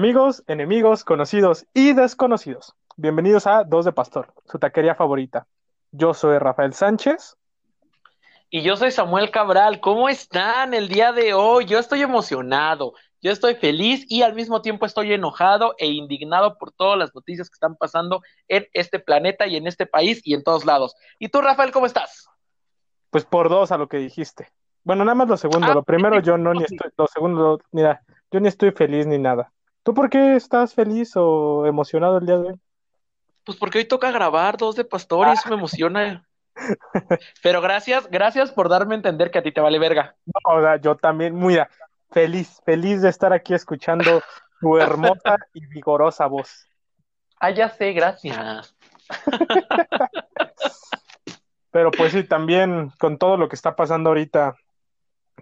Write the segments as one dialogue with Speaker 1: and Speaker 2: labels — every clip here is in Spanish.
Speaker 1: Amigos, enemigos, conocidos y desconocidos, bienvenidos a Dos de Pastor, su taquería favorita. Yo soy Rafael Sánchez.
Speaker 2: Y yo soy Samuel Cabral. ¿Cómo están el día de hoy? Yo estoy emocionado, yo estoy feliz y al mismo tiempo estoy enojado e indignado por todas las noticias que están pasando en este planeta y en este país y en todos lados. ¿Y tú, Rafael, cómo estás?
Speaker 1: Pues por dos a lo que dijiste. Bueno, nada más lo segundo.
Speaker 2: Ah,
Speaker 1: lo primero
Speaker 2: sí,
Speaker 1: yo no ni estoy, lo segundo, mira, yo ni estoy feliz ni nada. ¿Tú por qué estás feliz o emocionado el día de hoy?
Speaker 2: Pues porque hoy toca grabar dos de pastor y eso me emociona. Pero gracias, gracias por darme a entender que a ti te vale verga.
Speaker 1: No, o sea, yo también, mira, feliz, feliz de estar aquí escuchando tu hermosa y vigorosa voz.
Speaker 2: Ah, ya sé, gracias.
Speaker 1: Pero pues sí, también con todo lo que está pasando ahorita,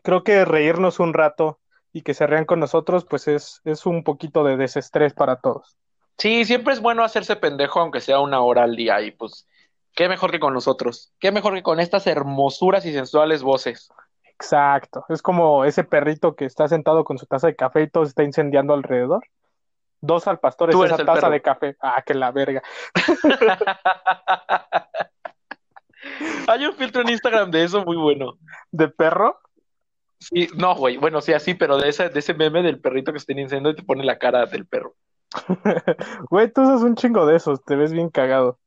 Speaker 1: creo que reírnos un rato y que se rían con nosotros, pues es, es un poquito de desestrés para todos.
Speaker 2: Sí, siempre es bueno hacerse pendejo, aunque sea una hora al día, y pues, qué mejor que con nosotros, qué mejor que con estas hermosuras y sensuales voces.
Speaker 1: Exacto. Es como ese perrito que está sentado con su taza de café y todo se está incendiando alrededor. Dos al pastor es esa taza
Speaker 2: perro.
Speaker 1: de café. Ah, que la verga.
Speaker 2: Hay un filtro en Instagram de eso muy bueno.
Speaker 1: ¿De perro?
Speaker 2: Sí, no, güey, bueno, sí, así, pero de ese, de ese meme del perrito que está incendiando y te pone la cara del perro.
Speaker 1: Güey, tú usas un chingo de esos, te ves bien cagado.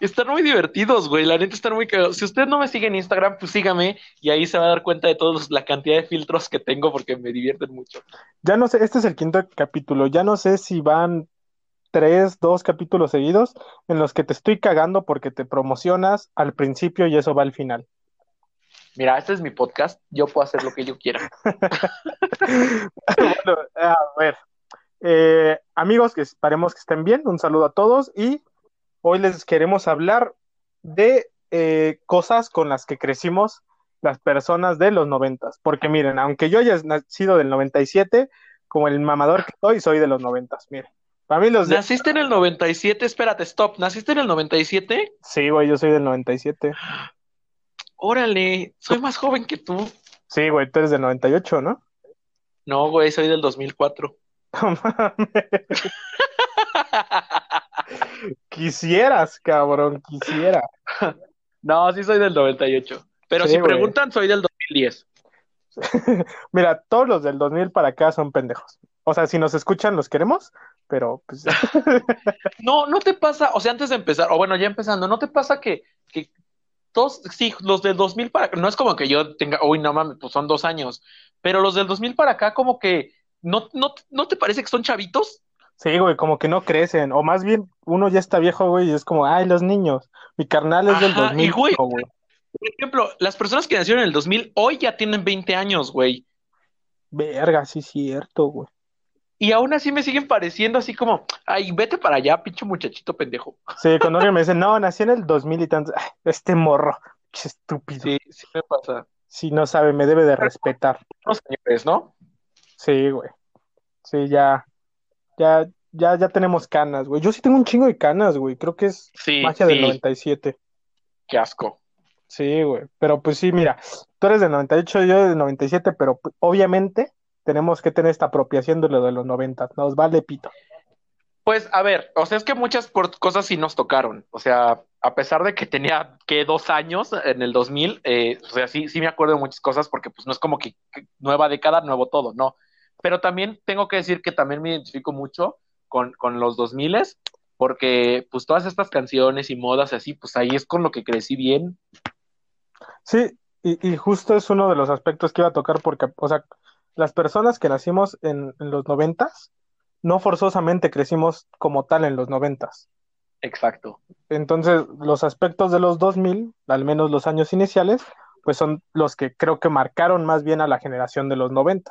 Speaker 2: Están muy divertidos, güey, la neta están muy cagados. Si usted no me sigue en Instagram, pues sígame y ahí se va a dar cuenta de todos la cantidad de filtros que tengo porque me divierten mucho.
Speaker 1: Ya no sé, este es el quinto capítulo. Ya no sé si van tres, dos capítulos seguidos en los que te estoy cagando porque te promocionas al principio y eso va al final.
Speaker 2: Mira, este es mi podcast, yo puedo hacer lo que yo quiera.
Speaker 1: Bueno, a ver. Eh, amigos, que esperemos que estén bien. Un saludo a todos y hoy les queremos hablar de eh, cosas con las que crecimos las personas de los noventas. Porque miren, aunque yo haya nacido del 97, como el mamador que soy, soy de los noventas. Miren, para mí los de...
Speaker 2: ¿Naciste en el 97? Espérate, stop. ¿Naciste en el 97?
Speaker 1: Sí, güey, yo soy del 97.
Speaker 2: Órale, soy más joven que tú.
Speaker 1: Sí, güey, tú eres del 98, ¿no?
Speaker 2: No, güey, soy del 2004.
Speaker 1: No mames. Quisieras, cabrón, quisiera.
Speaker 2: No, sí soy del 98. Pero
Speaker 1: Sí,
Speaker 2: si
Speaker 1: güey.
Speaker 2: preguntan, soy del 2010.
Speaker 1: Mira, todos los del 2000 para acá son pendejos. O sea, si nos escuchan, los queremos, pero pues
Speaker 2: No, no te pasa, o sea, antes de empezar, o bueno, ya empezando, ¿no te pasa que, que todos, sí, los del 2000 para no es como que yo tenga, uy, no mames, pues son dos años, pero los del 2000 para acá como que, ¿no, no, no te parece que son chavitos?
Speaker 1: sí, güey, como que no crecen. O más bien, uno ya está viejo, güey, y es como, ay, los niños. Mi carnal es del
Speaker 2: Ajá, y
Speaker 1: 2000,
Speaker 2: güey,
Speaker 1: güey.
Speaker 2: por ejemplo, las personas que nacieron en el 2000 hoy ya tienen 20 años, güey.
Speaker 1: Verga, sí, cierto, güey.
Speaker 2: Y aún así me siguen pareciendo así como, ay, vete para allá, pinche muchachito pendejo.
Speaker 1: Sí, cuando alguien me dice, no, nací en el 2000 y tanto, ay, este morro, qué estúpido.
Speaker 2: Sí, sí me pasa.
Speaker 1: Si no sabe, me debe de respetar.
Speaker 2: Unos señores, ¿no?
Speaker 1: Sí, güey. Sí, ya, ya, ya, ya tenemos canas, güey. Yo sí tengo un chingo de canas, güey. Creo que es
Speaker 2: Sí,
Speaker 1: magia del
Speaker 2: sí,
Speaker 1: 97.
Speaker 2: qué asco.
Speaker 1: Sí, güey. Pero pues sí, mira, tú eres del 98, yo del 97, pero pues, obviamente tenemos que tener esta apropiación de lo de los 90. Nos vale pito.
Speaker 2: Pues a ver, o sea, es que muchas por- cosas sí nos tocaron. O sea, a pesar de que tenía que dos años en el 2000, eh, o sea, sí, sí me acuerdo de muchas cosas porque pues no es como que, que nueva década, nuevo todo, no. Pero también tengo que decir que también me identifico mucho con, con los 2000 porque pues todas estas canciones y modas así, pues ahí es con lo que crecí bien.
Speaker 1: Sí, y, y justo es uno de los aspectos que iba a tocar porque, o sea, las personas que nacimos en, en los 90, no forzosamente crecimos como tal en los 90.
Speaker 2: Exacto.
Speaker 1: Entonces, los aspectos de los 2000, al menos los años iniciales, pues son los que creo que marcaron más bien a la generación de los 90.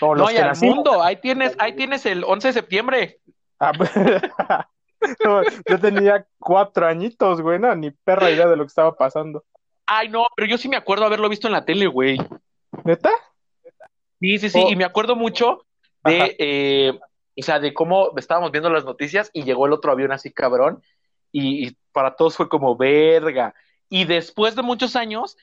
Speaker 1: O
Speaker 2: No, y
Speaker 1: que
Speaker 2: al
Speaker 1: nacimos.
Speaker 2: mundo, ahí tienes, ahí tienes el 11 de septiembre.
Speaker 1: Ah, no, yo tenía cuatro añitos, güey, no, ni perra idea de lo que estaba pasando.
Speaker 2: Ay, no, pero yo sí me acuerdo haberlo visto en la tele, güey.
Speaker 1: ¿Neta?
Speaker 2: Sí, sí, sí,
Speaker 1: Oh.
Speaker 2: y me acuerdo mucho de, eh, o sea, de cómo estábamos viendo las noticias y llegó el otro avión así cabrón y, y para todos fue como verga. Y después de muchos años,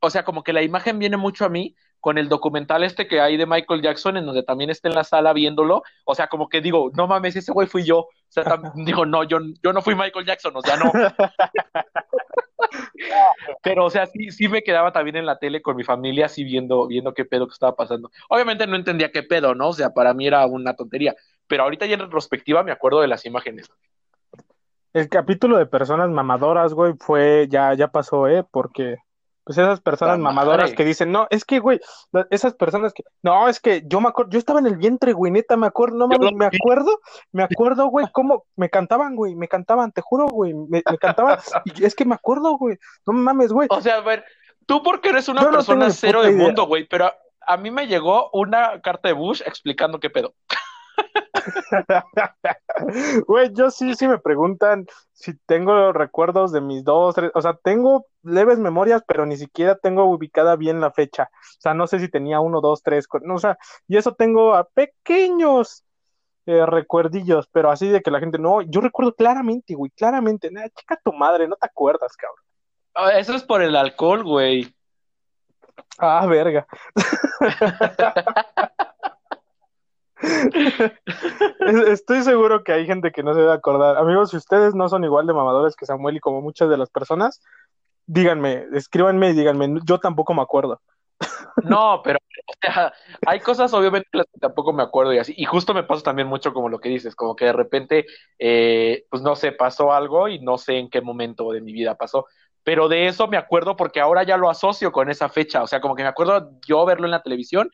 Speaker 2: o sea, como que la imagen viene mucho a mí con el documental este que hay de Michael Jackson, en donde también está en la sala viéndolo, o sea, como que digo, no mames, ese güey fui yo, o sea, digo, no, yo, yo no fui Michael Jackson, o sea, no. Pero, o sea, sí, sí me quedaba también en la tele con mi familia, así viendo, viendo qué pedo que estaba pasando. Obviamente no entendía qué pedo, ¿no? O sea, para mí era una tontería, pero ahorita ya en retrospectiva me acuerdo de las imágenes.
Speaker 1: El capítulo de personas mamadoras, güey, fue, ya, ya pasó, ¿eh? Porque pues esas personas mamadoras que dicen, no, es que, güey, esas personas que, no, es que yo me acuerdo, yo estaba en el vientre, güey, neta, me acuerdo, no mames, me acuerdo, me acuerdo, güey, cómo me cantaban, güey, me cantaban, te juro, güey, me, cantaban, y es que me acuerdo, güey, no mames, güey.
Speaker 2: O sea, a ver, tú porque eres una persona cero de mundo, güey, pero a mí me llegó una carta de Bush explicando qué pedo.
Speaker 1: Güey, yo sí, sí me preguntan si tengo recuerdos de mis dos, tres, o sea, tengo leves memorias, pero ni siquiera tengo ubicada bien la fecha. O sea, no sé si tenía uno, dos, tres, no, o sea, y eso tengo a pequeños eh, recuerdillos, pero así de que la gente, no, yo recuerdo claramente, güey, claramente, nada, chica tu madre, no te acuerdas, cabrón.
Speaker 2: Ah, eso es por el alcohol, güey.
Speaker 1: Ah, verga. Estoy seguro que hay gente que no se debe acordar. Amigos, si ustedes no son igual de mamadores que Samuel y como muchas de las personas, díganme, escríbanme y díganme, yo tampoco me acuerdo.
Speaker 2: No, pero hay cosas obviamente las que tampoco me acuerdo y así. Y justo me pasa también mucho como lo que dices, como que de repente, eh, pues no sé, pasó algo y no sé en qué momento de mi vida pasó. Pero de eso me acuerdo porque ahora ya lo asocio con esa fecha. O sea, como que me acuerdo yo verlo en la televisión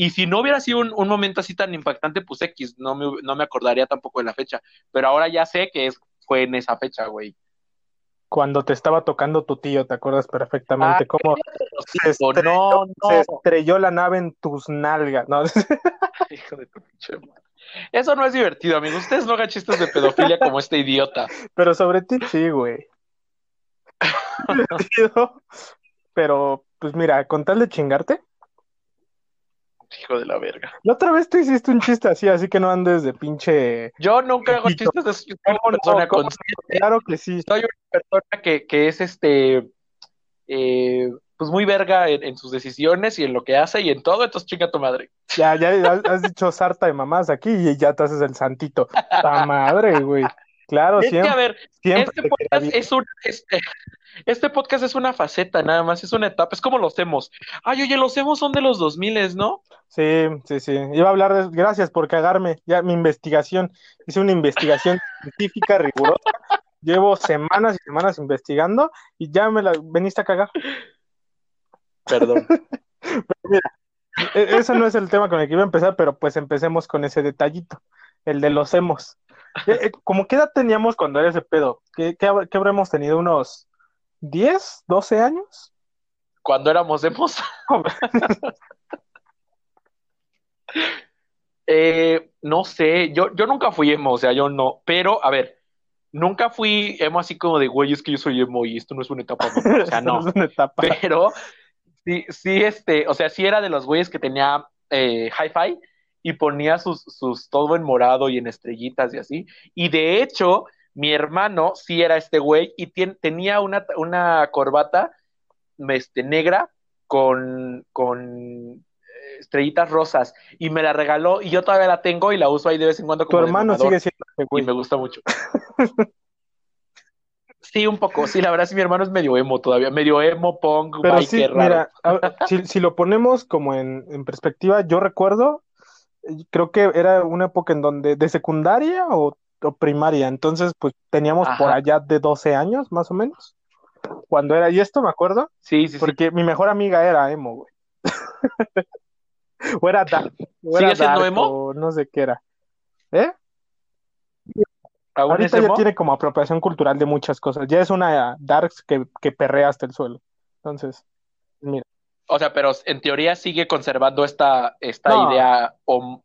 Speaker 2: y si no hubiera sido un, momento así tan impactante, pues X, no me, no me acordaría tampoco de la fecha. Pero ahora ya sé que es, fue en esa fecha, güey.
Speaker 1: Cuando te estaba tocando tu tío, ¿te acuerdas perfectamente? Ah, cómo se estrelló, se estrelló, la nave en tus nalgas, ¿no?
Speaker 2: Hijo de tu pinche Eso no es divertido, amigo. Ustedes no hagan chistes de pedofilia como este idiota.
Speaker 1: Pero sobre ti sí, güey. pero, pues mira, con tal de chingarte,
Speaker 2: hijo de la verga.
Speaker 1: La otra vez tú hiciste un chiste así, así que no andes de pinche.
Speaker 2: Yo nunca hago chistes de soy una persona consciente.
Speaker 1: Claro que sí.
Speaker 2: Soy una persona que, que es este. Eh, pues muy verga en, sus decisiones y en lo que hace y en todo, entonces chinga tu madre.
Speaker 1: Ya, ya has, dicho sarta de mamás aquí y ya te haces el santito. La madre, güey. Claro, siempre.
Speaker 2: a ver, este podcast es un, este, este podcast es una faceta, nada más, es una etapa, es como los emos. Ay, oye, los emos son de los 2000, ¿no?
Speaker 1: Sí, sí, sí. Iba a hablar de, gracias por cagarme, ya mi investigación, hice una investigación científica rigurosa, llevo semanas y semanas investigando y ya me la veniste a cagar.
Speaker 2: Perdón.
Speaker 1: mira, e, eso no es el tema con el que iba a empezar, pero pues empecemos con ese detallito, el de los emos. Eh, eh, ¿Cómo qué edad teníamos cuando era ese pedo? ¿Qué, qué, qué habremos tenido? ¿Unos 10, 12 años.
Speaker 2: Cuando éramos emos. eh, no sé, yo, yo nunca fui emo, o sea, yo no, pero a ver, nunca fui emo así como de, güey, es que yo soy emo y esto no es una etapa, o sea, no. es una etapa. Pero sí, sí, este, o sea, sí era de los güeyes que tenía eh, hi-fi y ponía sus, sus todo en morado y en estrellitas y así. Y de hecho, mi hermano sí era este güey y tenía una, una corbata este, negra con, con estrellitas rosas y me la regaló y yo todavía la tengo y la uso ahí de vez en cuando
Speaker 1: como Tu hermano sigue siendo
Speaker 2: este güey. Y me gusta mucho. sí, un poco. Sí, la verdad sí, mi hermano es medio emo todavía, medio emo, punk,
Speaker 1: Pero sí, Mira, si, si, lo ponemos como en, en perspectiva, yo recuerdo, eh, creo que era una época en donde de secundaria o primaria, entonces pues teníamos por allá de 12 años más o menos, cuando era, y esto me acuerdo,
Speaker 2: sí, sí,
Speaker 1: porque mi mejor amiga era emo, güey. o era
Speaker 2: ¿Sigue siendo emo?
Speaker 1: no sé qué era. ¿Eh? Ahorita ya tiene como apropiación cultural de muchas cosas, ya es una darks que, que perrea hasta el suelo, entonces, mira.
Speaker 2: O sea, pero en teoría sigue conservando esta, esta idea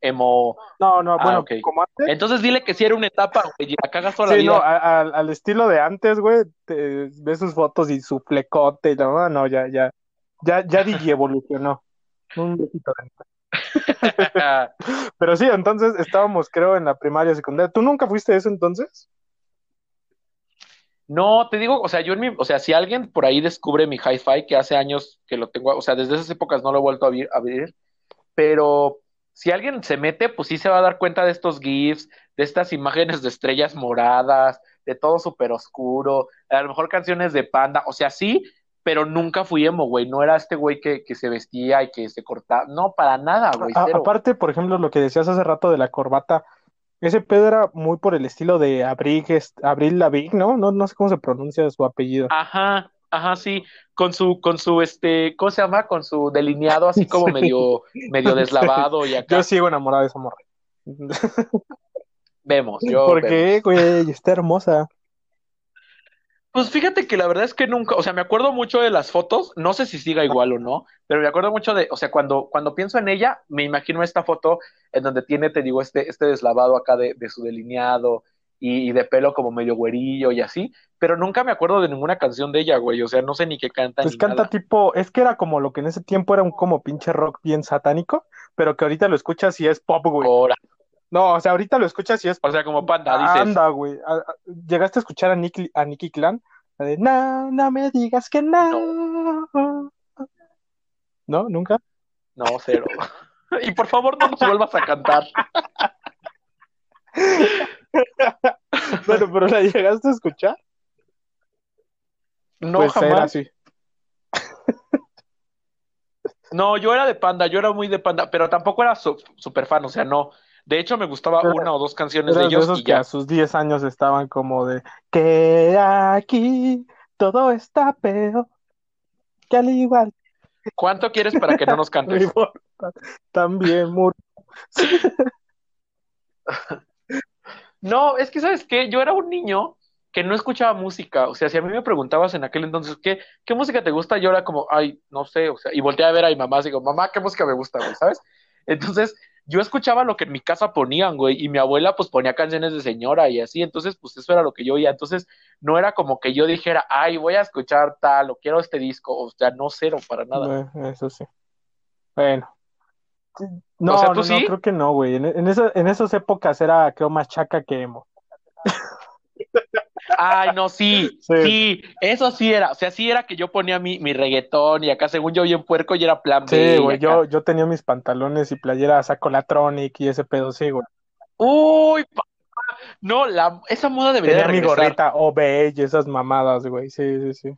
Speaker 2: emo.
Speaker 1: No, no, ah, bueno, como
Speaker 2: antes. Entonces dile que si era una etapa, güey, la cagas toda la vida.
Speaker 1: no, al estilo de antes, güey, ves sus fotos y su flecote y no, no, ya, ya, ya, ya digi evolucionó. Un besito Pero sí, entonces estábamos, creo, en la primaria, secundaria. ¿Tú nunca fuiste eso entonces?
Speaker 2: No, te digo, o sea, yo en mi, o sea, si alguien por ahí descubre mi hi-fi, que hace años que lo tengo, o sea, desde esas épocas no lo he vuelto a abrir, a abrir, pero si alguien se mete, pues sí se va a dar cuenta de estos GIFs, de estas imágenes de estrellas moradas, de todo súper oscuro, a lo mejor canciones de panda, o sea, sí, pero nunca fui emo, güey, no era este güey que, que se vestía y que se cortaba, no, para nada, güey,
Speaker 1: A- aparte, por ejemplo, lo que decías hace rato de la corbata, ese pedo era muy por el estilo de Abril, Abril Lavigne, ¿no? No, no sé cómo se pronuncia su apellido.
Speaker 2: Ajá, ajá, sí, con su, con su, este, ¿cómo se llama? Con su delineado así como
Speaker 1: Sí.
Speaker 2: medio, medio deslavado y acá
Speaker 1: Yo sigo enamorado de esa morra.
Speaker 2: vemos, yo
Speaker 1: ¿Por
Speaker 2: vemos.
Speaker 1: qué, güey? Está hermosa.
Speaker 2: Pues fíjate que la verdad es que nunca, o sea, me acuerdo mucho de las fotos, no sé si siga igual o no, pero me acuerdo mucho de, o sea, cuando, cuando pienso en ella, me imagino esta foto en donde tiene, te digo, este, este deslavado acá de, de su delineado y, y de pelo como medio güerillo y así, pero nunca me acuerdo de ninguna canción de ella, güey, o sea, no sé ni qué canta
Speaker 1: Pues
Speaker 2: ni
Speaker 1: canta
Speaker 2: nada.
Speaker 1: tipo, es que era como lo que en ese tiempo era un como pinche rock bien satánico, pero que ahorita lo escuchas y es pop, güey.
Speaker 2: Ahora,
Speaker 1: No, o sea, ahorita lo escuchas y es
Speaker 2: o sea, como panda, dices.
Speaker 1: Anda, güey. ¿Llegaste a escuchar a Nicky, a Nicky Clan? La de, no, no me digas que no. ¿No? ¿Nunca?
Speaker 2: No, cero. Y por favor no nos vuelvas a cantar.
Speaker 1: Bueno, pero la llegaste a escuchar.
Speaker 2: No,
Speaker 1: pues era
Speaker 2: jamás.
Speaker 1: así.
Speaker 2: No, yo era de Panda, yo era muy de Panda, pero tampoco era su- super fan, o sea, no. De hecho, me gustaba una o dos canciones de ellos y
Speaker 1: que
Speaker 2: ya.
Speaker 1: a sus 10 años estaban como de que aquí todo está peor, que al igual
Speaker 2: ¿Cuánto quieres para que no nos
Speaker 1: no
Speaker 2: cantes?
Speaker 1: también murió.
Speaker 2: No, es que, ¿sabes qué? Yo era un niño que no escuchaba música. O sea, si a mí me preguntabas en aquel entonces, ¿qué, qué música te gusta? Yo era como, ay, no sé, o sea, y volteé a ver a mi mamá y digo, mamá, ¿qué música me gusta, güey? ¿Sabes? Entonces, yo escuchaba lo que en mi casa ponían, güey, y mi abuela, pues, ponía canciones de señora y así. Entonces, pues, eso era lo que yo oía. Entonces, no era como que yo dijera, ay, voy a escuchar tal, o quiero este disco. O sea, no cero para nada.
Speaker 1: Bueno, eso sí. Bueno. No,
Speaker 2: O sea,
Speaker 1: no,
Speaker 2: ¿tú
Speaker 1: no,
Speaker 2: sí?
Speaker 1: creo que no, güey. En, en, esa- en esas épocas era, creo, más chaca que emo.
Speaker 2: Ay, no, sí,
Speaker 1: Sí.
Speaker 2: sí, eso sí era. O sea, sí era que yo ponía mi, mi reggaetón y acá, según yo, bien puerco, y era plan B.
Speaker 1: Sí, güey, yo, yo tenía mis pantalones y playera saco la Tronic y ese pedo, sí, güey.
Speaker 2: Uy, pa- no, la, esa moda debería de
Speaker 1: Tenía mi
Speaker 2: regresar.
Speaker 1: gorrita Obey y esas mamadas, güey. Sí, sí, sí.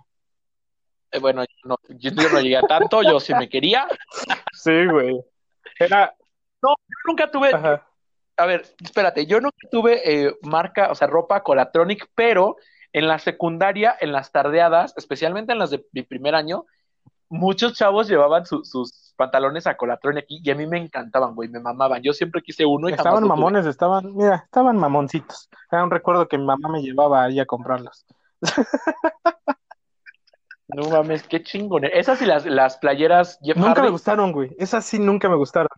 Speaker 2: Eh, bueno, yo no, yo, no llegué a tanto, yo sí me quería.
Speaker 1: Sí, güey. Era,
Speaker 2: Yo nunca tuve,
Speaker 1: ajá.
Speaker 2: A ver, espérate, yo nunca tuve eh, marca, o sea, ropa Colatronic, pero en la secundaria, en las tardeadas, especialmente en las de mi primer año, muchos chavos llevaban su- sus pantalones a Colatronic y, y a mí me encantaban, güey, me mamaban. Yo siempre quise uno y jamás
Speaker 1: Estaban
Speaker 2: tuve.
Speaker 1: mamones, estaban, mira, estaban mamoncitos. Era un recuerdo que mi mamá me llevaba ahí a comprarlos.
Speaker 2: No mames, qué chingón. Esas y las, las playeras Jeff
Speaker 1: Nunca me gustaron, güey. Esas sí nunca me gustaron.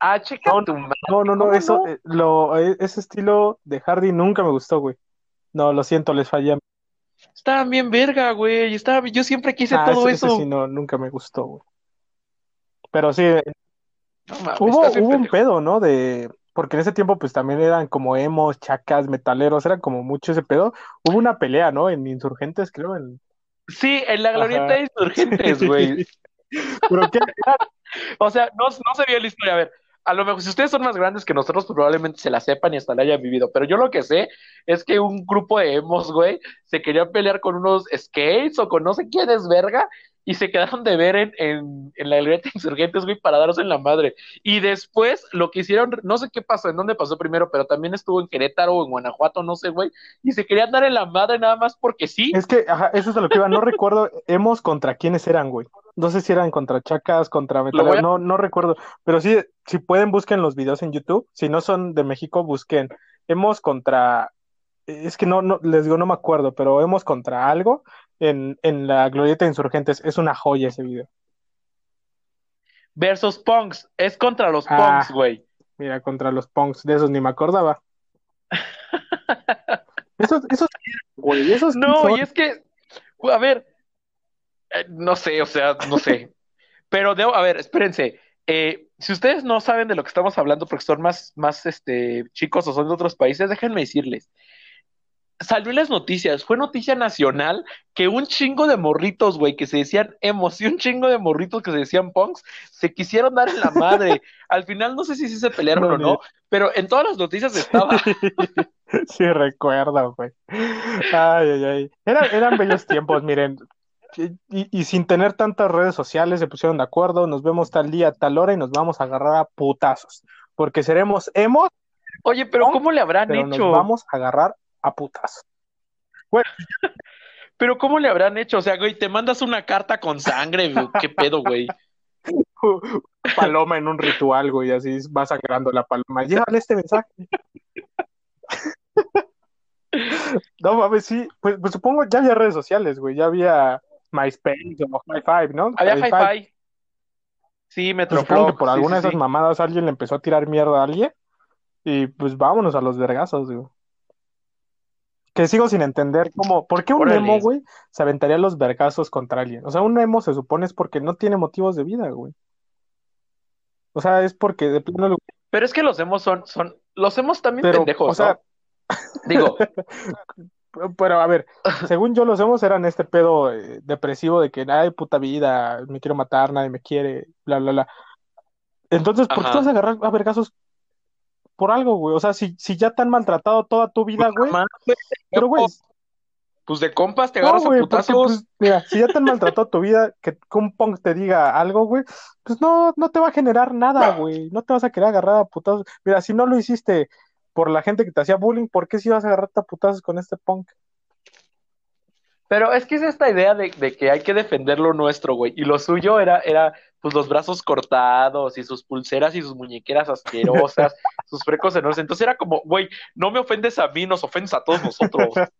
Speaker 2: Ah, checa
Speaker 1: No,
Speaker 2: tu madre.
Speaker 1: No, no, no,
Speaker 2: ¿Cómo
Speaker 1: eso,
Speaker 2: no?
Speaker 1: eh, lo, eh, ese estilo de Hardy nunca me gustó, güey. No, lo siento, les fallé.
Speaker 2: Estaban bien verga, güey. Estaba, yo siempre quise
Speaker 1: Ah,
Speaker 2: todo
Speaker 1: ese, ese
Speaker 2: eso.
Speaker 1: sí no, nunca me gustó, güey. Pero sí,
Speaker 2: No mames,
Speaker 1: hubo, hubo un pedo, ¿no? De, porque en ese tiempo pues también eran como emos, chacas, metaleros, era como mucho ese pedo. Hubo una pelea, ¿no? En Insurgentes, creo, en...
Speaker 2: Sí, en la glorieta
Speaker 1: Ajá.
Speaker 2: de insurgentes, güey.
Speaker 1: Pero qué,
Speaker 2: O sea, no, no se vio la historia. A ver, a lo mejor si ustedes son más grandes que nosotros, pues, probablemente se la sepan y hasta la hayan vivido. Pero yo lo que sé es que un grupo de emos, güey, se querían pelear con unos skates o con no sé quién es verga y se quedaron de ver en, en, en la glorieta de insurgentes, güey, para darse en la madre. Y después lo que hicieron, no sé qué pasó, en dónde pasó primero, pero también estuvo en Querétaro o en Guanajuato, no sé, güey, y se querían dar en la madre nada más porque sí.
Speaker 1: es que, ajá, eso es a lo que iba, no recuerdo emos contra quiénes eran, güey. No sé si eran contra chacas, contra
Speaker 2: a-
Speaker 1: no, no recuerdo. Pero sí, si pueden, busquen los videos en YouTube. Si no son de México, busquen emos contra es que no, no, les digo, no me acuerdo, pero hemos contra algo en, en la Glorieta de Insurgentes. Es una joya ese video.
Speaker 2: Versus Punks, es contra los
Speaker 1: Ah.
Speaker 2: Punks, güey.
Speaker 1: Mira, contra los punks, de esos ni me acordaba. Esos, esos, güey, esos
Speaker 2: No,
Speaker 1: son-
Speaker 2: y es que, a ver, eh, no sé, o sea, no sé. Pero debo, a ver, espérense. eh, si ustedes no saben de lo que estamos hablando porque son más, más este, chicos o son de otros países, déjenme decirles. salió en las noticias, fue noticia nacional que un chingo de morritos, güey, que se decían emos y un chingo de morritos que se decían punks, se quisieron dar en la madre. Al final no sé si sí se pelearon
Speaker 1: No,
Speaker 2: o no, pero en todas las noticias estaba.
Speaker 1: Sí, recuerdo, güey. Ay, ay, ay. Era- eran bellos tiempos, miren. Y, sin tener tantas redes sociales se pusieron de acuerdo, nos vemos tal día, tal hora y nos vamos a agarrar a putazos. Porque seremos emos,
Speaker 2: Oye, pero
Speaker 1: No,
Speaker 2: ¿cómo le habrán
Speaker 1: pero nos
Speaker 2: hecho?
Speaker 1: vamos a agarrar a putazos.
Speaker 2: Pero ¿cómo le habrán hecho? O sea, güey, te mandas una carta con sangre, güey, ¿qué pedo, güey?
Speaker 1: Paloma en un ritual, güey, así va sangrando la paloma. Llévale este mensaje. No mames, sí, pues, pues supongo ya había redes sociales, güey, ya había MySpace o High Five, ¿no?
Speaker 2: Había
Speaker 1: High Five.
Speaker 2: Sí,
Speaker 1: Pues
Speaker 2: Metroflog.
Speaker 1: supongo que por
Speaker 2: sí,
Speaker 1: alguna
Speaker 2: sí,
Speaker 1: de esas
Speaker 2: sí.
Speaker 1: mamadas alguien le empezó a tirar mierda a alguien y pues vámonos a los vergazos, güey. Que sigo sin entender cómo, ¿por qué un
Speaker 2: Órale.
Speaker 1: emo, güey, se aventaría los vergazos contra alguien? O sea, un emo se supone es porque no tiene motivos de vida, güey. O sea, es porque de plano lo-
Speaker 2: Pero es que los hemos son, son, los hemos también
Speaker 1: pero,
Speaker 2: pendejos,
Speaker 1: o sea,
Speaker 2: ¿no? Digo,
Speaker 1: pero a ver, según yo los emos eran este pedo eh, depresivo de que, ay, puta vida, me quiero matar, nadie me quiere, bla, bla, bla. Entonces, ¿por qué
Speaker 2: Ajá.
Speaker 1: te vas a agarrar a vergazos por algo, güey? O sea, si, si ya te han maltratado toda tu vida, güey,
Speaker 2: más, güey,
Speaker 1: pero, güey,
Speaker 2: pues de compas te
Speaker 1: no,
Speaker 2: agarras a
Speaker 1: porque,
Speaker 2: putazos.
Speaker 1: pues, mira, si ya te han maltratado tu vida, que, que un punk te diga algo, güey, pues no, no te va a generar nada, güey, no te vas a querer agarrar a putazos. Mira, si no lo hiciste por la gente que te hacía bullying, ¿por qué si vas a agarrarte a putazos con este punk?
Speaker 2: Pero es que es esta idea de, de que hay que defender lo nuestro, güey. Y lo suyo era, era, pues, los brazos cortados y sus pulseras y sus muñequeras asquerosas, sus frecos enormes. Entonces era como, güey, no me ofendes a mí, nos ofendes a todos nosotros.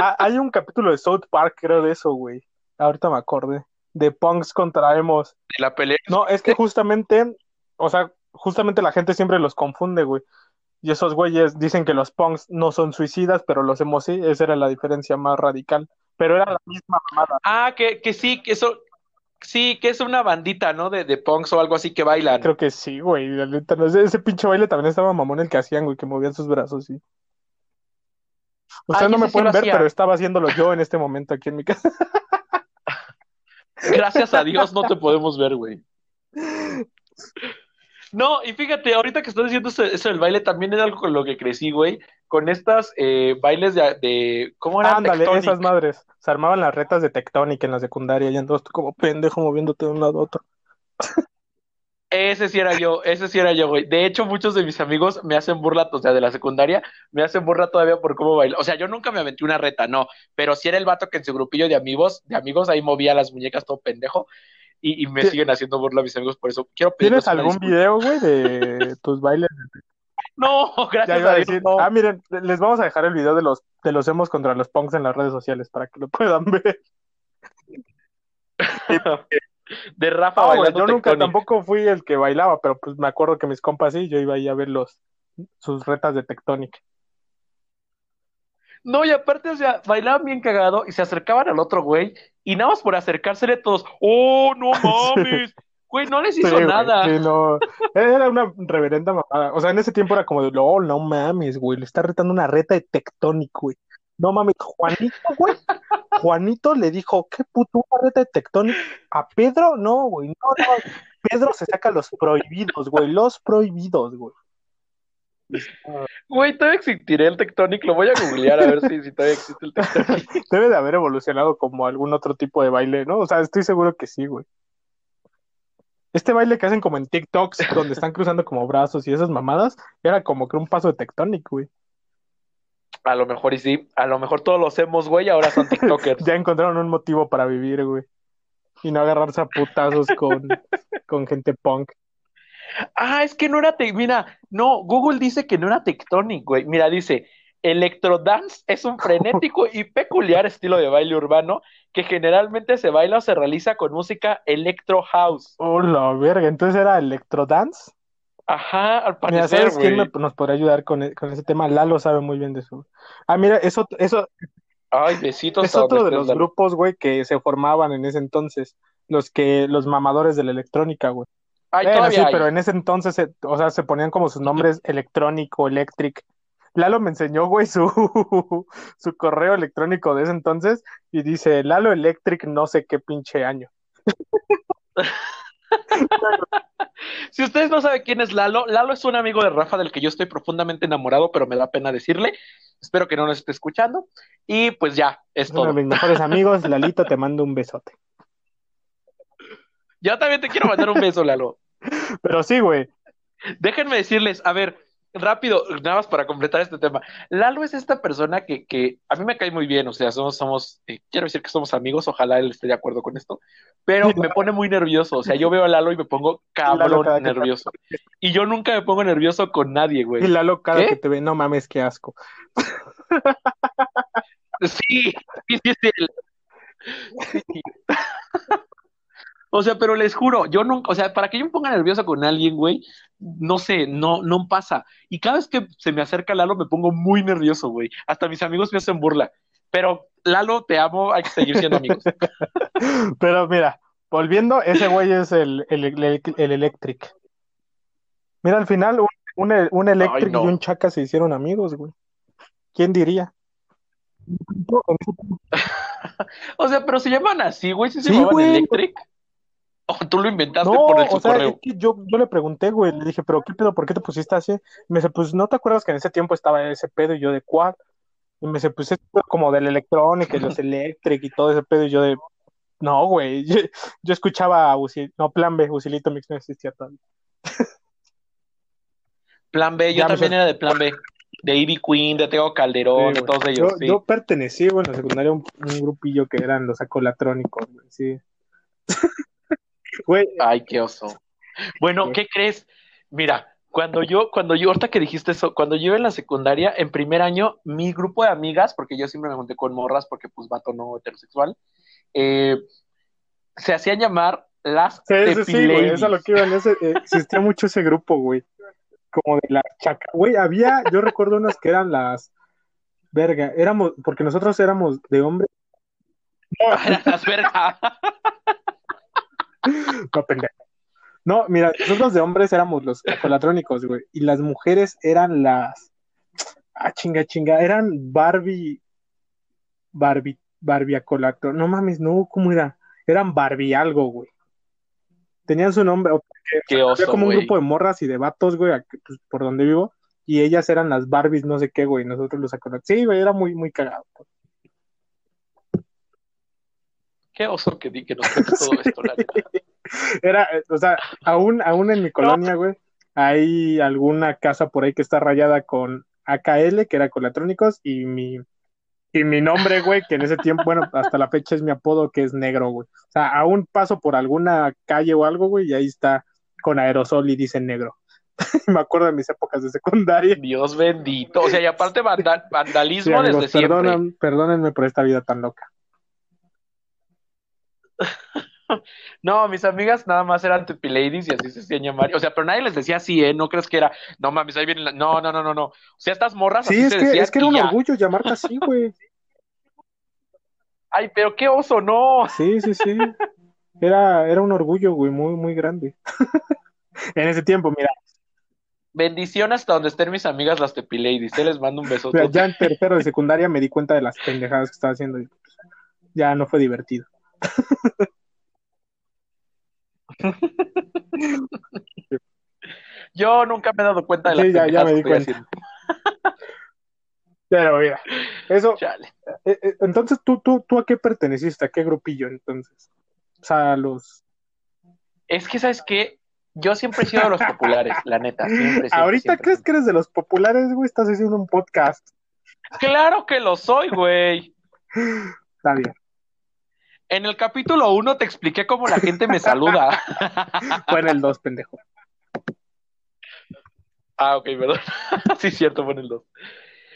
Speaker 1: Ah, hay un capítulo de South Park, creo, de eso, güey. Ahorita me acordé. De punks contra emos.
Speaker 2: De la pelea.
Speaker 1: No, es que justamente, o sea, justamente la gente siempre los confunde, güey. Y esos güeyes dicen que los punks no son suicidas, pero los emos sí. Esa era la diferencia más radical. Pero era la misma mamada.
Speaker 2: Ah, que, que sí, que eso, sí, que es una bandita, ¿no? De, de punks o algo así que bailan.
Speaker 1: Creo que sí, güey. la neta, no sé, Ese pinche baile también estaba mamón el que hacían, güey, que movían sus brazos, sí. Ustedes
Speaker 2: Ay,
Speaker 1: no me pueden ver,
Speaker 2: hacía.
Speaker 1: pero estaba haciéndolo yo en este momento aquí en mi casa.
Speaker 2: Gracias a Dios no te podemos ver, güey. No, y fíjate, ahorita que estás diciendo eso, eso del baile, también es algo con lo que crecí, güey, con estas eh, bailes de, de ¿cómo era?
Speaker 1: Ándale,
Speaker 2: Tectonic.
Speaker 1: esas madres. Se armaban las retas de Tectonic en la secundaria y andabas tú como pendejo moviéndote de un lado a otro.
Speaker 2: Ese sí era yo, ese sí era yo, güey. De hecho, muchos de mis amigos me hacen burla, o sea, de la secundaria, me hacen burla todavía por cómo baila. O sea, yo nunca me aventé una reta, no, pero sí era el vato que en su grupillo de amigos, de amigos ahí movía las muñecas todo pendejo y, y me
Speaker 1: ¿Ti-
Speaker 2: siguen haciendo burla mis amigos por eso. Quiero
Speaker 1: ¿Tienes algún video, güey, de tus bailes?
Speaker 2: No, gracias a
Speaker 1: a
Speaker 2: Dios,
Speaker 1: decir,
Speaker 2: no.
Speaker 1: ah, miren, les vamos a dejar el video de los de los emos contra los punks en las redes sociales para que lo puedan ver.
Speaker 2: De Rafa
Speaker 1: No,
Speaker 2: bailando
Speaker 1: yo nunca tampoco fui el que bailaba, pero pues me acuerdo que mis compas sí, yo iba ahí a ver los sus retas de Tectonic.
Speaker 2: No, y aparte, o sea, bailaban bien cagado y se acercaban al otro güey y nada más por acercársele todos, ¡oh, no mames! Güey, no les
Speaker 1: Sí,
Speaker 2: hizo
Speaker 1: güey,
Speaker 2: nada.
Speaker 1: sí, no. Era una reverenda mamada. O sea, en ese tiempo era como de, oh, no mames, güey, le está retando una reta de Tectonic, güey. No mames, Juanito, güey. Juanito le dijo, ¿qué puto una reta de Tectonic? ¿A Pedro? No, güey, no, no. Pedro se saca los prohibidos, güey, los prohibidos, güey.
Speaker 2: Güey, todavía existirá el Tectonic, lo voy a googlear a ver si, si todavía existe el Tectonic.
Speaker 1: Debe de haber evolucionado como algún otro tipo de baile, ¿no? O sea, estoy seguro que sí, güey. Este baile que hacen como en TikToks, donde están cruzando como brazos y esas mamadas, era como que un paso de Tectonic, güey.
Speaker 2: A lo mejor y sí, a lo mejor todos los hemos, güey, ahora son TikTokers.
Speaker 1: Ya encontraron un motivo para vivir, güey. Y no agarrarse a putazos con, con gente punk.
Speaker 2: Ah, es que no era, te- mira, no, Google dice que no era Tectonic, güey. Mira, dice, Electrodance es un frenético y peculiar estilo de baile urbano que generalmente se baila o se realiza con música electro house.
Speaker 1: Oh, la verga. Entonces era Electrodance.
Speaker 2: Ajá, al
Speaker 1: Mira,
Speaker 2: parecer,
Speaker 1: ¿sabes quién me- nos podría ayudar con, e- con ese tema? Lalo sabe muy bien de eso. Ah, mira, eso, eso
Speaker 2: Ay, besitos
Speaker 1: es otro de los grupos, güey, que se formaban en ese entonces. Los que, los mamadores de la electrónica, güey.
Speaker 2: Ay,
Speaker 1: Bueno, sí,
Speaker 2: hay.
Speaker 1: pero en ese entonces, se- o sea, se ponían como sus nombres electrónico, electric. Lalo me enseñó, güey, su, su correo electrónico de ese entonces y dice Lalo Electric no sé qué pinche año.
Speaker 2: si ustedes no saben quién es Lalo, Lalo es un amigo de Rafa del que yo estoy profundamente enamorado, pero me da pena decirle. Espero que no nos esté escuchando. Y pues ya, es todo.
Speaker 1: Uno de mis mejores amigos, Lalito, te mando un besote.
Speaker 2: Yo también te quiero mandar un beso, Lalo.
Speaker 1: Pero sí, güey.
Speaker 2: Déjenme decirles, a ver, rápido, nada más para completar este tema. Lalo es esta persona que, que a mí me cae muy bien, o sea, somos, somos eh, quiero decir que somos amigos, ojalá él esté de acuerdo con esto, pero me pone muy nervioso, o sea, yo veo a Lalo y me pongo cabrón nervioso. Y yo nunca me pongo nervioso con nadie, güey.
Speaker 1: Y Lalo cada que te ve, no mames, qué asco.
Speaker 2: Sí, sí, sí, sí. O sea, pero les juro, yo nunca, o sea, para que yo me ponga nervioso con alguien, güey, no sé, no, no pasa. Y cada vez que se me acerca Lalo me pongo muy nervioso, güey. Hasta mis amigos me hacen burla. Pero Lalo, te amo, hay que seguir siendo amigos.
Speaker 1: pero mira, volviendo, ese güey es el, el, el, Electric. Mira, al final un, un, Electric y un Chaca se hicieron amigos, güey. ¿Quién diría?
Speaker 2: o sea, pero se llaman así, güey, ¿Sí se llaman Electric. ¿O tú lo inventaste por el o sea, Es
Speaker 1: que yo, yo le pregunté, güey, le dije, pero ¿qué pedo? ¿Por qué te pusiste así? me dice, pues, ¿no te acuerdas que en ese tiempo estaba ese pedo? Y yo, ¿de cuál? Y me dice, pues, es como del electrónico y los electric y todo ese pedo. Y yo, de, no, güey, yo, escuchaba a no, Plan B, Usilito Mix no existía todavía.
Speaker 2: Plan B, yo también era de Plan B. De Ivy Queen, de Teo Calderón, de todos ellos.
Speaker 1: Yo, yo pertenecí, güey, en la secundaria un, grupillo que eran los acolatrónicos, güey, sí.
Speaker 2: Ay, qué oso. Bueno, ¿qué crees? Mira, cuando yo, cuando yo, ahorita que dijiste eso, cuando yo en la secundaria, en primer año, mi grupo de amigas, porque yo siempre me junté con morras, porque pues vato no heterosexual, eh, se hacían llamar las
Speaker 1: Sí, sí, sí, güey, eso es lo que iban, ese, eh, existía mucho ese grupo, güey, como de la chaca, güey, había, yo recuerdo unas que eran las, verga, éramos, porque nosotros éramos de hombre.
Speaker 2: No, las verga.
Speaker 1: No, pendejo. No, mira, nosotros de hombres éramos los acolatrónicos, güey, y las mujeres eran las. Ah, chinga, chinga, eran Barbie. Barbie, Barbie acolato. No mames, no, ¿cómo era? Eran Barbie algo, güey. Tenían su nombre.
Speaker 2: Qué oso,
Speaker 1: como un grupo de morras y de vatos, güey, pues, por donde vivo. Y ellas eran las Barbies, no sé qué, güey. Nosotros los acolatos. Sí, güey, era muy, muy cagado.
Speaker 2: Qué oso que, que nos cuente todo esto, la
Speaker 1: Era, o sea, aún, aún en mi colonia, güey, hay alguna casa por ahí que está rayada con AKL, que era con electrónicos, y mi, y mi nombre, güey, que en ese tiempo, bueno, hasta la fecha es mi apodo, que es negro, güey. O sea, aún paso por alguna calle o algo, güey, y ahí está con aerosol y dice negro. me acuerdo de mis épocas de secundaria.
Speaker 2: Dios bendito. O sea, y aparte vandalismo desde siempre.
Speaker 1: Perdónenme por esta vida tan loca.
Speaker 2: No, mis amigas nada más eran Tupi Ladies y así se hacían llamar. O sea, pero nadie les decía así, ¿eh? No crees que era, no mames, ahí viene No, no, no, no, no. O sea, estas morras
Speaker 1: sí, es que, es que era un orgullo llamarte así, güey.
Speaker 2: Ay, pero qué oso, no.
Speaker 1: Sí, sí, sí. Era, era un orgullo, güey, muy, muy grande. en ese tiempo, mira.
Speaker 2: Bendición hasta donde estén mis amigas las Tepi Ladies. Te les mando un beso.
Speaker 1: ya en tercero de secundaria me di cuenta de las pendejadas que estaba haciendo. Y ya no fue divertido.
Speaker 2: Yo nunca me he dado cuenta de la
Speaker 1: sí, ya, ya me di cuenta. Pero mira, eso. Eh, eh, entonces, ¿tú, tú, ¿tú a qué perteneciste? ¿A qué grupillo entonces? O sea, los.
Speaker 2: Es que, ¿sabes qué? Yo siempre he sido de los populares, la neta.
Speaker 1: ¿Ahorita crees que eres de los populares, güey? Estás haciendo un podcast.
Speaker 2: Claro que lo soy, güey.
Speaker 1: Está bien.
Speaker 2: En el capítulo 1 te expliqué cómo la gente me saluda.
Speaker 1: fue en el 2, pendejo.
Speaker 2: Ah, ok, perdón. sí, cierto, fue en el 2.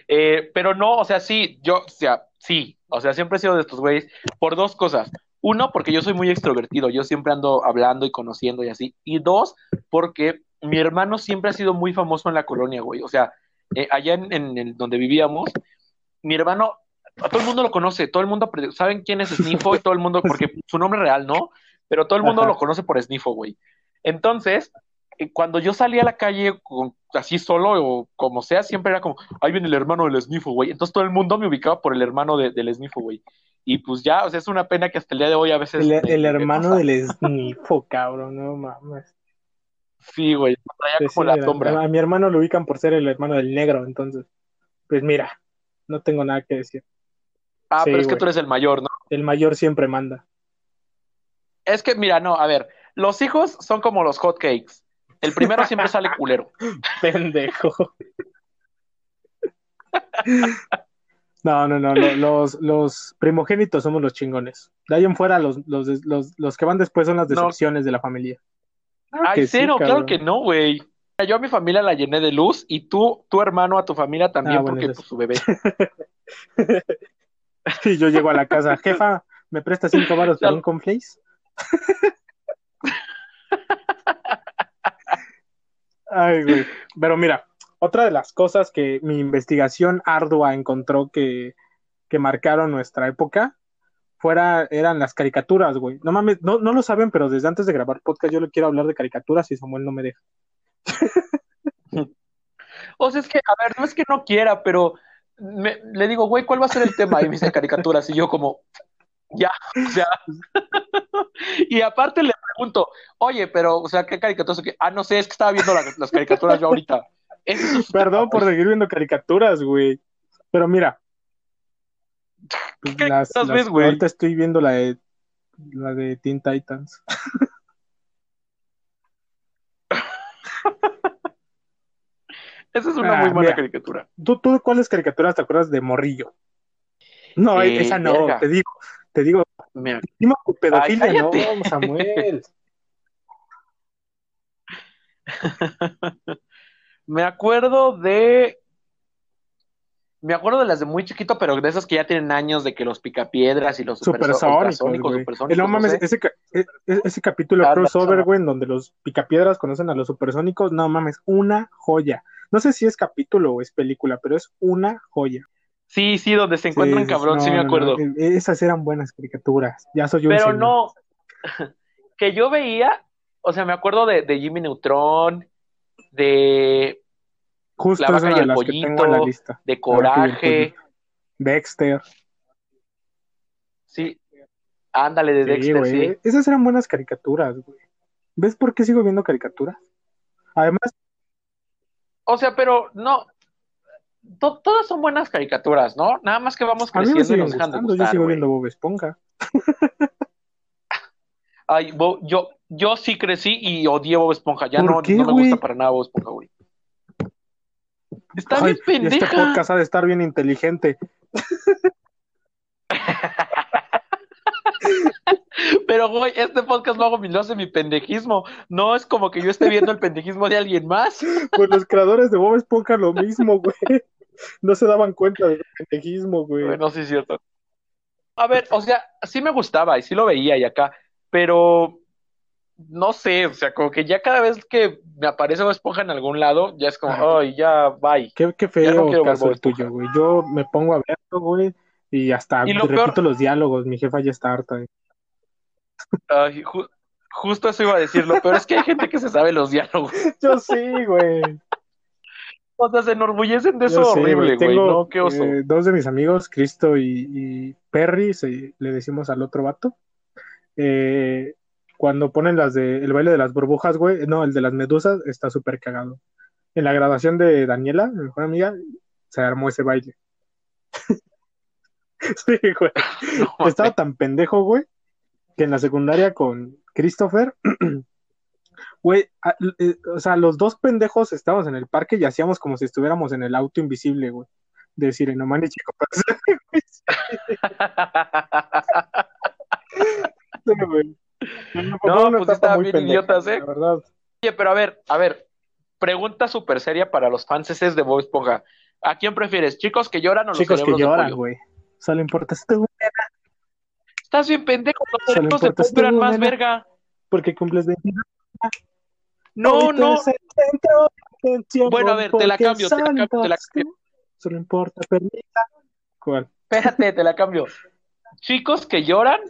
Speaker 2: Eh, pero no, o sea, sí, yo, o sea, sí, o sea, siempre he sido de estos güeyes por dos cosas. Uno, porque yo soy muy extrovertido, yo siempre ando hablando y conociendo y así. Y dos, porque mi hermano siempre ha sido muy famoso en la colonia, güey. O sea, eh, allá en, en, donde vivíamos, mi hermano todo el mundo lo conoce, todo el mundo saben quién es Sniffo y todo el mundo, porque su nombre real no, pero todo el mundo lo conoce por Sniffo, güey. Entonces, eh, cuando yo salía a la calle con- así solo o como sea, siempre era como, ahí viene el hermano del Snifo, güey. Entonces todo el mundo me ubicaba por el hermano de- del Snifo, güey. Y pues ya, o sea, es una pena que hasta el día de hoy a veces...
Speaker 1: El,
Speaker 2: me-
Speaker 1: el
Speaker 2: me
Speaker 1: hermano del snifo, cabrón, no mames.
Speaker 2: Sí, güey, traía como
Speaker 1: sí,
Speaker 2: la
Speaker 1: a-
Speaker 2: sombra.
Speaker 1: A mi hermano lo ubican por ser el hermano del negro, entonces, pues mira, no tengo nada que decir.
Speaker 2: Ah,
Speaker 1: sí,
Speaker 2: pero es que
Speaker 1: güey.
Speaker 2: tú eres el mayor, ¿no?
Speaker 1: El mayor siempre manda.
Speaker 2: Es que, mira, no, a ver, los hijos son como los hotcakes. El primero siempre sale culero.
Speaker 1: Pendejo. No, no, no, lo- los, los primogénitos somos los chingones. De ahí en fuera, los, los, los, los que van después son las
Speaker 2: No.
Speaker 1: decepciones de la familia. Claro
Speaker 2: Ay,
Speaker 1: que sí,
Speaker 2: cero, claro que no, güey. Yo a mi familia la llené de luz y tú, tu hermano, a tu familia también,
Speaker 1: Ah, bueno,
Speaker 2: porque pues, su bebé.
Speaker 1: Y yo llego a la casa, jefa, ¿me presta cinco varos para un conflace? Ay, güey. Pero mira, otra de las cosas que mi investigación ardua encontró que, que marcaron nuestra época fuera, eran las caricaturas, güey. No mames, no, no lo saben, pero desde antes de grabar podcast yo le quiero hablar de caricaturas y Samuel no me deja.
Speaker 2: O sea, es que, a ver, no es que no quiera, pero me- le digo, güey, ¿cuál va a ser el tema? Y me dice caricaturas, y yo como, ya, o sea. Y aparte le pregunto, oye, pero, o sea, ¿qué caricaturas? Ah, no sé, es que estaba viendo la- las caricaturas yo ahorita. Es
Speaker 1: Perdón por seguir viendo caricaturas, güey. Pero mira. pues,
Speaker 2: ¿Qué
Speaker 1: las- las-
Speaker 2: ves, güey?
Speaker 1: ahorita estoy viendo la de la de Teen Titans.
Speaker 2: Esa es una
Speaker 1: Ah,
Speaker 2: muy buena
Speaker 1: mira.
Speaker 2: caricatura.
Speaker 1: ¿Tú, tú cuáles caricaturas te acuerdas de Morrillo? No,
Speaker 2: Eh,
Speaker 1: esa no,
Speaker 2: verga.
Speaker 1: te digo, te digo,
Speaker 2: Mira,
Speaker 1: encima pedofilia,
Speaker 2: Ay,
Speaker 1: no. Samuel.
Speaker 2: me acuerdo de. Me acuerdo de las de muy chiquito, pero de esas que ya tienen años de que los picapiedras y los
Speaker 1: Supersónicos,
Speaker 2: supersónicos,
Speaker 1: Eh, No
Speaker 2: no
Speaker 1: mames,
Speaker 2: sé.
Speaker 1: ese, e- e- ese capítulo crossover, güey, en donde los picapiedras conocen a los supersónicos, no mames, una joya. No sé si es capítulo o es película, pero es una joya.
Speaker 2: Sí, sí, donde se encuentran
Speaker 1: Sí,
Speaker 2: cabrón,
Speaker 1: no,
Speaker 2: sí me
Speaker 1: no,
Speaker 2: acuerdo.
Speaker 1: e- Esas eran buenas caricaturas. Ya soy un
Speaker 2: Pero
Speaker 1: señor.
Speaker 2: no, que yo veía, o sea, me acuerdo de, de Jimmy Neutron, de,
Speaker 1: Justo
Speaker 2: La vaca y
Speaker 1: de
Speaker 2: el
Speaker 1: que
Speaker 2: pollito,
Speaker 1: tengo en la lista.
Speaker 2: de Coraje.
Speaker 1: Dexter.
Speaker 2: sí, ándale, de
Speaker 1: Sí,
Speaker 2: Dexter,
Speaker 1: güey.
Speaker 2: sí.
Speaker 1: Esas eran buenas caricaturas, güey. ¿Ves por qué sigo viendo caricaturas? Además,
Speaker 2: O sea, pero no, to- todas son buenas caricaturas, ¿no? Nada más que vamos
Speaker 1: a mí me
Speaker 2: creciendo y nos dejan de
Speaker 1: gustando. Yo
Speaker 2: gustar,
Speaker 1: sigo
Speaker 2: güey.
Speaker 1: viendo Bob Esponja.
Speaker 2: Ay, Bo- yo, yo sí crecí y odié Bob Esponja. Ya
Speaker 1: ¿Por
Speaker 2: no,
Speaker 1: qué,
Speaker 2: no me gusta para nada Bob Esponja, güey. Está
Speaker 1: Ay,
Speaker 2: bien
Speaker 1: y este
Speaker 2: pendeja.
Speaker 1: podcast ha de estar bien inteligente.
Speaker 2: Pero, güey, este podcast lo hago mi- lo hace mi pendejismo. No es como que yo esté viendo el pendejismo de alguien más.
Speaker 1: Pues los creadores de Bob Esponja lo mismo, güey. No se daban cuenta del pendejismo, güey.
Speaker 2: Bueno, sí es cierto. A ver, o sea, sí me gustaba y sí lo veía y acá, pero no sé, o sea, como que ya cada vez que me aparece Bob Esponja en algún lado, ya es como,
Speaker 1: Ay.
Speaker 2: ay, ya, bye.
Speaker 1: Qué, qué feo
Speaker 2: no
Speaker 1: caso el tuyo, güey. Yo me pongo a verlo, güey, y hasta
Speaker 2: Y lo
Speaker 1: repito
Speaker 2: peor-
Speaker 1: los diálogos. Mi jefa ya está harta. güey.
Speaker 2: Ay, ju- justo eso iba a decirlo, pero es que hay gente que se sabe los diálogos.
Speaker 1: Yo sí, güey.
Speaker 2: O sea, se enorgullecen de eso
Speaker 1: sé,
Speaker 2: horrible, güey. No, qué oso.
Speaker 1: eh, dos de mis amigos, Cristo y, y Perry, se- le decimos al otro vato. eh, cuando ponen las de el baile de las burbujas, güey, no, el de las medusas, está súper cagado. En la graduación de Daniela, mi mejor amiga, se armó ese baile. Sí, güey.
Speaker 2: No,
Speaker 1: Estaba tan pendejo, güey, que en la secundaria con Christopher, güey, a- eh, o sea, los dos pendejos estábamos en el parque y hacíamos como si estuviéramos en el auto invisible, güey. De decir, en y chico, Sí, güey.
Speaker 2: No, pues
Speaker 1: muy
Speaker 2: bien
Speaker 1: pendeja,
Speaker 2: idiotas, ¿eh?
Speaker 1: La verdad.
Speaker 2: Oye, pero a ver, a ver, pregunta súper seria para los fans es de Bob Esponja. ¿A quién prefieres, chicos que lloran o los
Speaker 1: Chicos que lloran, güey. Solo importa tú,
Speaker 2: Estás bien pendejo, los cerebros de eran
Speaker 1: tú,
Speaker 2: más
Speaker 1: nena.
Speaker 2: verga.
Speaker 1: porque cumples 20
Speaker 2: No, no.
Speaker 1: centro
Speaker 2: Bueno, a ver, te la cambio, te la cambio, te la cambio.
Speaker 1: Solo importa permita. ¿Cuál?
Speaker 2: Espérate, te la cambio. Chicos que lloran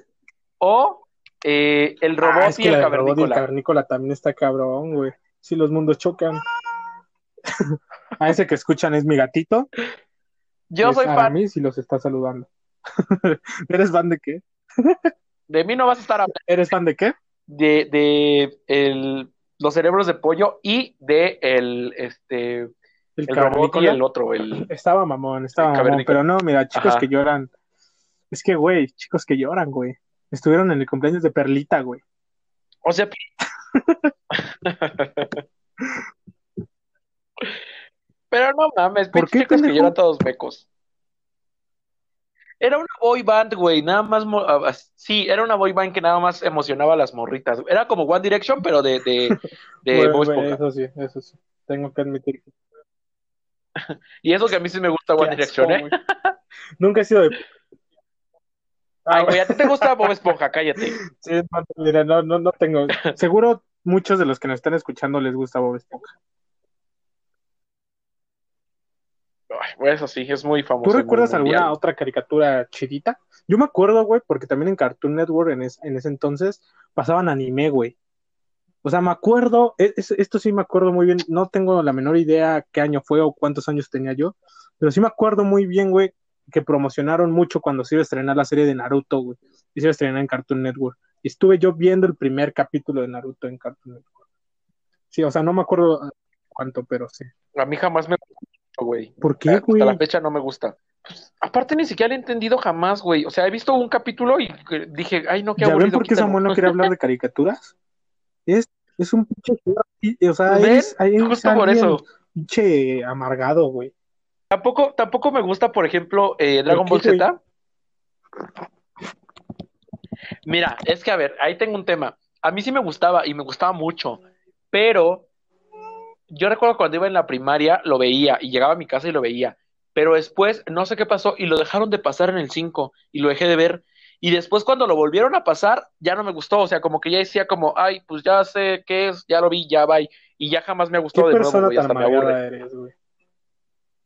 Speaker 2: o eh, el robot
Speaker 1: Ah, es
Speaker 2: y el
Speaker 1: la del robot y el
Speaker 2: cavernícola.
Speaker 1: cavernícola también está cabrón, güey. si los mundos chocan. a ese que escuchan es mi gatito.
Speaker 2: Yo
Speaker 1: es
Speaker 2: soy fan.
Speaker 1: Aramis y los está saludando. ¿Eres fan de qué?
Speaker 2: De mí no vas a estar hablando
Speaker 1: ¿Eres fan de qué?
Speaker 2: de, de el, los cerebros de pollo y de el, este,
Speaker 1: El,
Speaker 2: el robot y
Speaker 1: cavernícola.
Speaker 2: el otro, el...
Speaker 1: Estaba mamón, estaba
Speaker 2: El
Speaker 1: mamón,
Speaker 2: cavernícola.
Speaker 1: pero no, mira, chicos
Speaker 2: Ajá.
Speaker 1: que lloran. Es que, güey, chicos que lloran, güey. Estuvieron en el cumpleaños de Perlita, güey.
Speaker 2: O sea, pero no mames,
Speaker 1: ¿Por qué,
Speaker 2: chicos que lloran todos mecos. Era una boy band, güey, nada más, ah, ah, sí, era una boy band que nada más emocionaba a las morritas. Era como One Direction, pero de, de, de
Speaker 1: eso sí, eso sí. Tengo que admitir.
Speaker 2: Y eso que a mí sí me gusta One Direction,
Speaker 1: asco,
Speaker 2: ¿eh?
Speaker 1: Nunca he sido de. Ah,
Speaker 2: Ay, güey, a ti te gusta Bob Esponja, cállate.
Speaker 1: Sí, no, mira, no, no, no tengo. Seguro muchos de los que nos están escuchando les gusta Bob Esponja.
Speaker 2: Ay, güey, eso sí, es muy famoso.
Speaker 1: ¿Tú recuerdas alguna otra caricatura chidita? Yo me acuerdo, güey, porque también en Cartoon Network en, es- en ese entonces pasaban anime, güey. O sea, me acuerdo, e- es- esto sí me acuerdo muy bien, no tengo la menor idea qué año fue o cuántos años tenía yo, pero sí me acuerdo muy bien, güey, que promocionaron mucho cuando se iba a estrenar la serie de Naruto, güey, y se iba a estrenar en Cartoon Network. Y estuve yo viendo el primer capítulo de Naruto en Cartoon Network. Sí, o sea, no me acuerdo cuánto, pero sí.
Speaker 2: A mí jamás me gustó, güey.
Speaker 1: ¿Por qué,
Speaker 2: Hasta
Speaker 1: güey?
Speaker 2: la fecha no me gusta. Pues, aparte, ni siquiera lo he entendido jamás, güey. O sea, he visto un capítulo y que- dije, ay, no, qué
Speaker 1: ¿Ya ven
Speaker 2: aburrido.
Speaker 1: por qué. Samuel no quiere hablar de caricaturas? Es, es un pinche. O sea,
Speaker 2: ¿Ven?
Speaker 1: es, es
Speaker 2: Justo por
Speaker 1: alguien
Speaker 2: eso.
Speaker 1: pinche amargado, güey.
Speaker 2: Tampoco, tampoco me gusta, por ejemplo, eh, Dragon
Speaker 1: ¿Por
Speaker 2: Ball
Speaker 1: qué?
Speaker 2: Z. Mira, es que a ver, ahí tengo un tema. A mí sí me gustaba y me gustaba mucho, pero yo recuerdo cuando iba en la primaria lo veía y llegaba a mi casa y lo veía, pero después no sé qué pasó y lo dejaron de pasar en el 5 y lo dejé de ver. Y después cuando lo volvieron a pasar, ya no me gustó, o sea, como que ya decía como, ay, pues ya sé qué es, ya lo vi, ya va, y ya jamás me ha
Speaker 1: ¿Qué
Speaker 2: gustado de nuevo, güey, hasta me aburre.
Speaker 1: amargada eres, güey?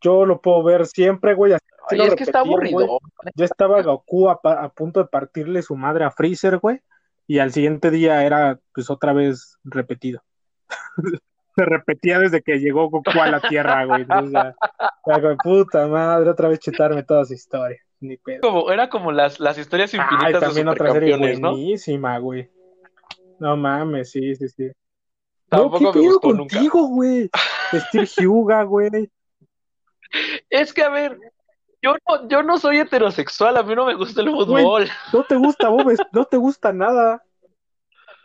Speaker 1: Yo lo puedo ver siempre, güey. así
Speaker 2: Ay,
Speaker 1: lo
Speaker 2: es que está aburrido.
Speaker 1: güey. Ya estaba Goku a, punto de partirle su madre a Freezer, güey. Y al siguiente día era, pues, otra vez repetido. Se repetía desde que llegó Goku a la Tierra, güey. Entonces, ya, ya, güey, puta madre, otra vez chetarme toda esa historia. Ni pedo.
Speaker 2: Como, era como las, las historias
Speaker 1: Ay,
Speaker 2: infinitas de
Speaker 1: también otra serie
Speaker 2: supercampeones, ¿no?
Speaker 1: buenísima, güey. No mames, sí, sí, sí.
Speaker 2: Tampoco
Speaker 1: no, ¿qué
Speaker 2: me
Speaker 1: pedo
Speaker 2: gustó nunca.
Speaker 1: contigo, güey? Steve Hyuga, güey.
Speaker 2: Es que, a ver, yo no, yo no soy heterosexual, a mí no me gusta el fútbol.
Speaker 1: No te gusta, Bob, no te gusta nada.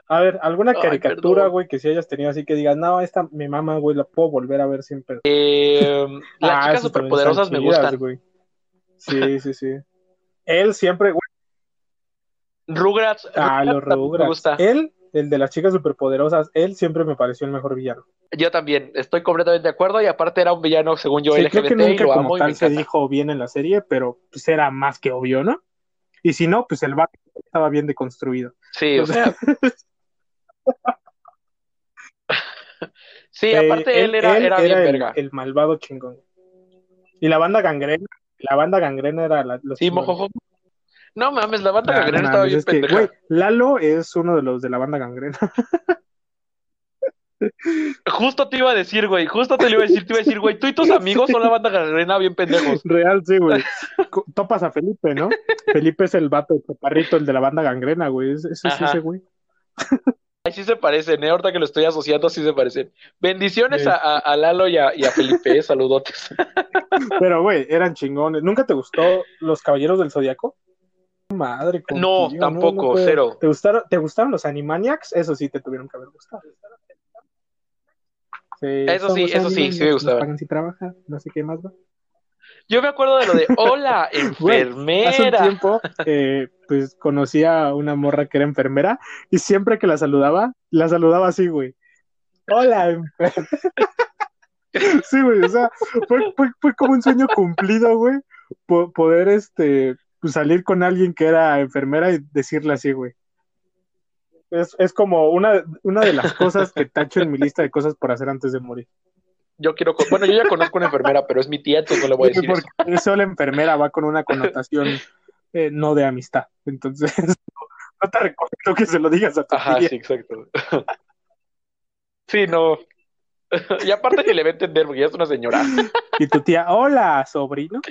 Speaker 1: A ver, alguna caricatura, güey, que si hayas tenido así que digas, no, esta mi mamá, güey, la puedo volver a ver siempre.
Speaker 2: Eh, las
Speaker 1: Ah,
Speaker 2: chicas superpoderosas me
Speaker 1: chidas,
Speaker 2: gustan.
Speaker 1: güey. Sí, sí, sí. Él siempre, güey,
Speaker 2: Rugrats,
Speaker 1: ah, los
Speaker 2: Rugrats me gusta.
Speaker 1: Él, el de las chicas superpoderosas, él siempre me pareció el mejor villano.
Speaker 2: Yo también, estoy completamente de acuerdo y aparte era un villano según yo
Speaker 1: Sí, creo que
Speaker 2: LGBT y
Speaker 1: nunca
Speaker 2: lo
Speaker 1: como
Speaker 2: amo y
Speaker 1: tal se dijo bien en la serie, pero pues era más que obvio, ¿no? Y si no, pues el vato estaba bien deconstruido.
Speaker 2: Sí, o sea, sí,
Speaker 1: Eh,
Speaker 2: aparte él era, era bien
Speaker 1: el,
Speaker 2: verga.
Speaker 1: el malvado chingón. Y la banda gangrena, la banda gangrena era la, los
Speaker 2: Sí, mojojo. No mames, la banda
Speaker 1: Ah, no
Speaker 2: gangrena estaba bien
Speaker 1: es que,
Speaker 2: pendeja.
Speaker 1: Lalo es uno de los de la banda gangrena.
Speaker 2: Justo te iba a decir, güey, justo te lo iba a decir, te iba a decir, güey, tú y tus amigos son la banda gangrena bien pendejos.
Speaker 1: Real, sí, güey. Topas a Felipe, ¿no? Felipe es el vato, el chaparrito, el de la banda gangrena, güey. Es- Ese es ese, güey.
Speaker 2: Ay, sí se parecen, ¿eh? Ahorita que lo estoy asociando, sí se parecen. Bendiciones
Speaker 1: Sí.
Speaker 2: a, Lalo y a, y a Felipe, eh, saludotes.
Speaker 1: Pero, güey, eran chingones. ¿Nunca te gustó Los Caballeros del Zodiaco? Madre,
Speaker 2: No,
Speaker 1: contigo,
Speaker 2: tampoco,
Speaker 1: puedo.
Speaker 2: cero.
Speaker 1: ¿Te gustaron, ¿Te gustaron los Animaniacs? Eso sí te tuvieron que haber gustado. Sí,
Speaker 2: Eso sí, eso sí, sí me gustaban.
Speaker 1: pagan si trabaja, no sé qué más va.
Speaker 2: Yo me acuerdo de lo de, hola, enfermera.
Speaker 1: Hace un tiempo, eh, pues conocí a una morra que era enfermera y siempre que la saludaba, la saludaba así, güey. Hola, enfermera. Sí, güey, o sea, fue, fue, fue como un sueño cumplido, güey, po- poder este, pues, salir con alguien que era enfermera y decirle así, güey. Es, es como una, una de las cosas que tacho en mi lista de cosas por hacer antes de morir.
Speaker 2: Yo quiero, con- bueno, yo ya conozco una enfermera, pero es mi tía, entonces no le voy a decir eso.
Speaker 1: Porque eso la enfermera va con una connotación eh, no de amistad. Entonces, no te recomiendo que se lo digas a tu
Speaker 2: Ajá,
Speaker 1: tía.
Speaker 2: sí, exacto. Sí, no, y aparte que le va a entender, porque ya es una señora.
Speaker 1: Y tu tía, hola, sobrino.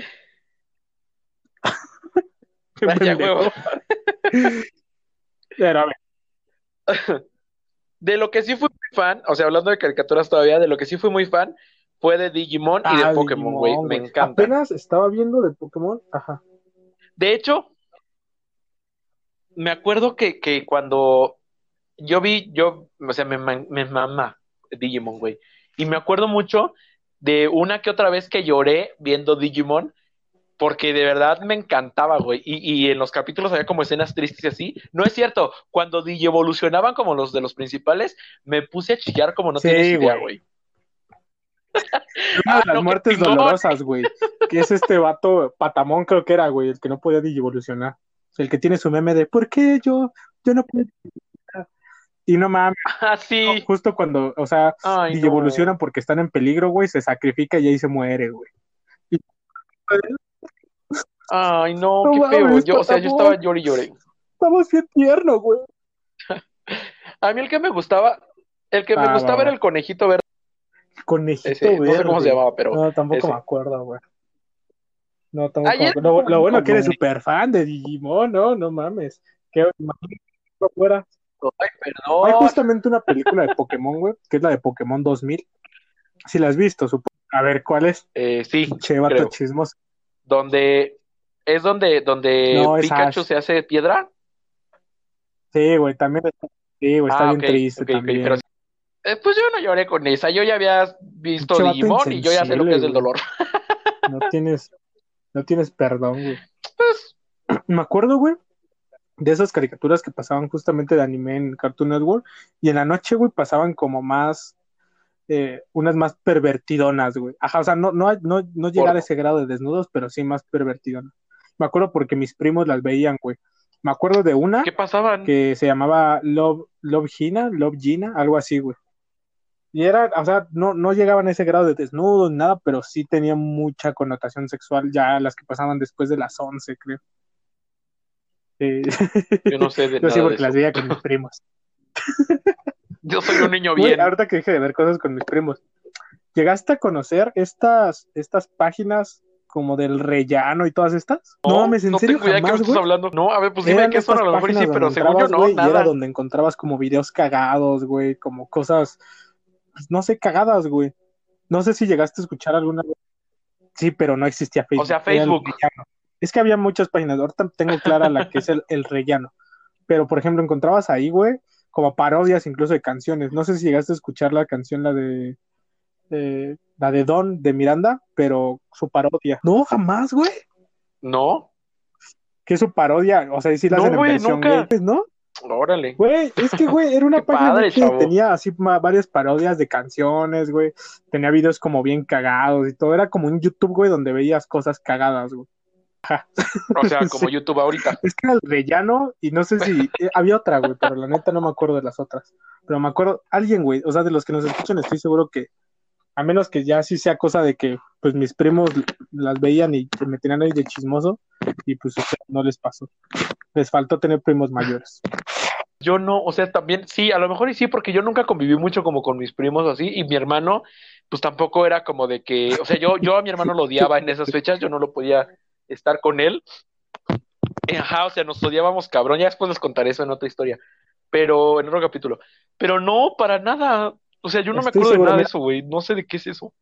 Speaker 2: Vaya huevo.
Speaker 1: Pero a ver,
Speaker 2: De lo que sí fui muy fan, o sea, hablando de caricaturas todavía, de lo que sí fui muy fan fue de Digimon y de
Speaker 1: ah,
Speaker 2: Pokémon, güey. Me encanta.
Speaker 1: Apenas estaba viendo de Pokémon, ajá.
Speaker 2: De hecho, me acuerdo que, que cuando yo vi, yo, o sea, me, me mama Digimon, güey. Y me acuerdo mucho de una que otra vez que lloré viendo Digimon, porque de verdad me encantaba, güey. Y, y en los capítulos había como escenas tristes y así. No es cierto, cuando digievolucionaban como los de los principales, me puse a chillar como no
Speaker 1: Sí,
Speaker 2: tienes idea,
Speaker 1: güey. Una de
Speaker 2: Ah,
Speaker 1: las
Speaker 2: no,
Speaker 1: muertes dolorosas, güey. Que es este vato, Patamón creo que era, güey, el que no podía digievolucionar. El que tiene su meme de ¿por qué yo, yo no puedo digievolucionar?". Y no mames,
Speaker 2: Ah, sí.
Speaker 1: justo cuando, o sea,
Speaker 2: Ay, no.
Speaker 1: digievolucionan porque están en peligro, güey, se sacrifica y ahí se muere, güey.
Speaker 2: Ay, no,
Speaker 1: No
Speaker 2: qué
Speaker 1: mames,
Speaker 2: feo. Yo, o sea, yo estaba llorando y lloré.
Speaker 1: Estamos bien tierno, güey.
Speaker 2: A mí el que me gustaba, el que me
Speaker 1: Ah,
Speaker 2: gustaba
Speaker 1: va,
Speaker 2: era el conejito verde.
Speaker 1: Conejito
Speaker 2: Ese, no sé cómo
Speaker 1: verde.
Speaker 2: se llamaba, pero
Speaker 1: No, tampoco
Speaker 2: ese.
Speaker 1: me acuerdo, güey. No, tampoco me
Speaker 2: Ayer-
Speaker 1: acuerdo. Lo, lo bueno que eres súper fan de Digimon, no, no mames. Que fuera.
Speaker 2: Ay,
Speaker 1: Hay
Speaker 2: perdón.
Speaker 1: justamente una película de Pokémon, güey, que es la de Pokémon 2000. Si la has visto, supongo. A ver, ¿cuál es?
Speaker 2: Eh, sí,
Speaker 1: Che, vato chismoso.
Speaker 2: Donde es donde, donde
Speaker 1: No,
Speaker 2: Pikachu se hace piedra.
Speaker 1: Sí, güey, también está, sí, güey, está
Speaker 2: Ah,
Speaker 1: bien triste también.
Speaker 2: pero eh, pues yo no lloré con esa. Yo ya había visto
Speaker 1: vato
Speaker 2: Digimon y yo ya sé lo que es el dolor.
Speaker 1: No tienes, no tienes perdón, güey.
Speaker 2: Pues,
Speaker 1: Me acuerdo, güey, de esas caricaturas que pasaban justamente de anime en Cartoon Network y en la noche, güey, pasaban como más, eh, unas más pervertidonas, güey. Ajá, o sea, no, no, no, no llegar a ese grado de desnudos, pero sí más pervertidonas. Me acuerdo porque mis primos las veían, güey. Me acuerdo de una
Speaker 2: ¿qué pasaban?
Speaker 1: que se llamaba Love, Love Gina, Love Gina, algo así, güey. Y era, o sea, no, no llegaban a ese grado de desnudo ni nada, pero sí tenían mucha connotación sexual ya las que pasaban después de las 11, creo.
Speaker 2: Yo no sé de
Speaker 1: yo sí
Speaker 2: nada de
Speaker 1: porque las veía con mis primos.
Speaker 2: Yo soy un niño bien.
Speaker 1: ahorita que dije de ver cosas con mis primos, ¿llegaste a conocer estas, estas páginas como del rellano y todas estas? No, mames, en
Speaker 2: no
Speaker 1: serio,
Speaker 2: tengo idea
Speaker 1: jamás,
Speaker 2: estás hablando. No, a ver, pues dime qué son, a lo mejor sí, pero según yo no,
Speaker 1: güey, y era
Speaker 2: nada.
Speaker 1: donde encontrabas como videos cagados, güey, como cosas, pues, no sé, cagadas, güey. No sé si llegaste a escuchar alguna vez. Sí, pero no existía Facebook.
Speaker 2: O sea, Facebook.
Speaker 1: Es que había muchas páginas. Ahorita tengo clara la que es el, el rellano. Pero, por ejemplo, encontrabas ahí, güey, como parodias incluso de canciones. No sé si llegaste a escuchar la canción, la de eh, la de Don de Miranda, pero su parodia. No, jamás, güey.
Speaker 2: No,
Speaker 1: Que su parodia. O sea, sí la
Speaker 2: No,
Speaker 1: hacen en versión
Speaker 2: nunca.
Speaker 1: gay, ¿no?
Speaker 2: órale.
Speaker 1: Güey, es que, güey, era una página
Speaker 2: padre,
Speaker 1: que
Speaker 2: chavo.
Speaker 1: tenía así varias parodias de canciones, güey. Tenía videos como bien cagados y todo. Era como un YouTube, güey, donde veías cosas cagadas, güey.
Speaker 2: O sea, como
Speaker 1: Sí.
Speaker 2: YouTube ahorita.
Speaker 1: Es que era el rellano y no sé si eh, había otra, güey, pero la neta no me acuerdo de las otras. Pero me acuerdo, alguien, güey, o sea, de los que nos escuchan, estoy seguro que, a menos que ya sí sea cosa de que, pues mis primos las veían y me tenían ahí de chismoso y pues no les pasó. Les faltó tener primos mayores.
Speaker 2: Yo no, o sea, también, sí, a lo mejor y sí, porque yo nunca conviví mucho como con mis primos así, y mi hermano, pues tampoco era como de que, o sea, yo, yo a mi hermano lo odiaba en esas fechas, yo no lo podía estar con él. Ajá, o sea, nos odiábamos cabrón, ya después les contaré eso en otra historia, pero en otro capítulo. Pero no, para nada, o sea, yo no me acuerdo de nada de eso, güey, no sé de qué es eso.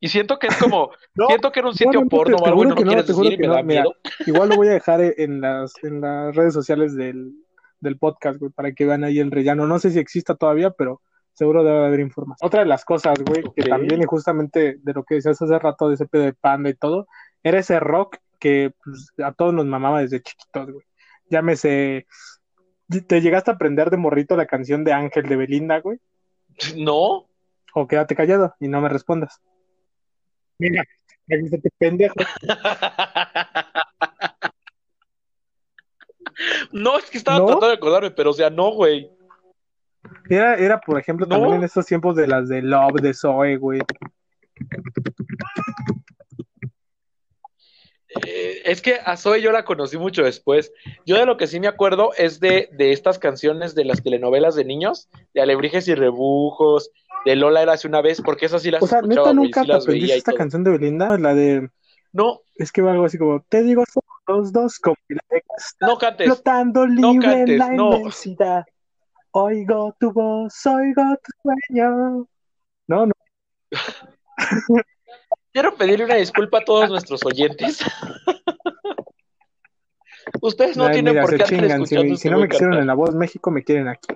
Speaker 2: Y siento que es como,
Speaker 1: No,
Speaker 2: siento que era un sitio
Speaker 1: no, no,
Speaker 2: porno o algo y
Speaker 1: juro
Speaker 2: no
Speaker 1: que
Speaker 2: lo
Speaker 1: no,
Speaker 2: quieres decir y
Speaker 1: que
Speaker 2: me da
Speaker 1: mira.
Speaker 2: miedo.
Speaker 1: Igual lo voy a dejar en las, en las redes sociales del, del podcast, güey, para que vean ahí el rellano. No sé si exista todavía, pero seguro debe haber información. Otra de las cosas, güey, que también, y justamente de lo que decías hace rato de ese pedo de panda y todo, era ese rock que pues, a todos nos mamaba desde chiquitos, güey. Llámese. ¿Te llegaste a aprender de morrito la canción de Ángel de Belinda, güey?
Speaker 2: No,
Speaker 1: O quédate callado y no me respondas. Mira, este pendejo.
Speaker 2: no, es que estaba
Speaker 1: ¿No?
Speaker 2: tratando de acordarme, pero o sea, no, güey.
Speaker 1: Era, era, por ejemplo,
Speaker 2: No.
Speaker 1: también en estos tiempos de las de Love, de Zoe, güey.
Speaker 2: Eh, es que a Zoe yo la conocí mucho después. Yo de lo que sí me acuerdo es de, de estas canciones de las telenovelas de niños, de Alebrijes y Rebujos, de Lola era hace una vez, porque esas sí las
Speaker 1: O sea,
Speaker 2: escuchaba,
Speaker 1: neta nunca
Speaker 2: sí
Speaker 1: aprendiste esta
Speaker 2: todo.
Speaker 1: canción de Belinda, la de
Speaker 2: No,
Speaker 1: es que va algo así como te digo somos dos como la de
Speaker 2: no cantes.
Speaker 1: flotando libre
Speaker 2: cantes,
Speaker 1: en la
Speaker 2: no.
Speaker 1: inmensidad. Oigo tu voz, oigo tu sueño. No, no.
Speaker 2: Quiero pedirle una disculpa a todos nuestros oyentes. Ustedes no tienen
Speaker 1: mira,
Speaker 2: por qué andar.
Speaker 1: Si,
Speaker 2: escuchando
Speaker 1: si
Speaker 2: este
Speaker 1: no
Speaker 2: güey
Speaker 1: me quisieron en La Voz México, me quieren aquí.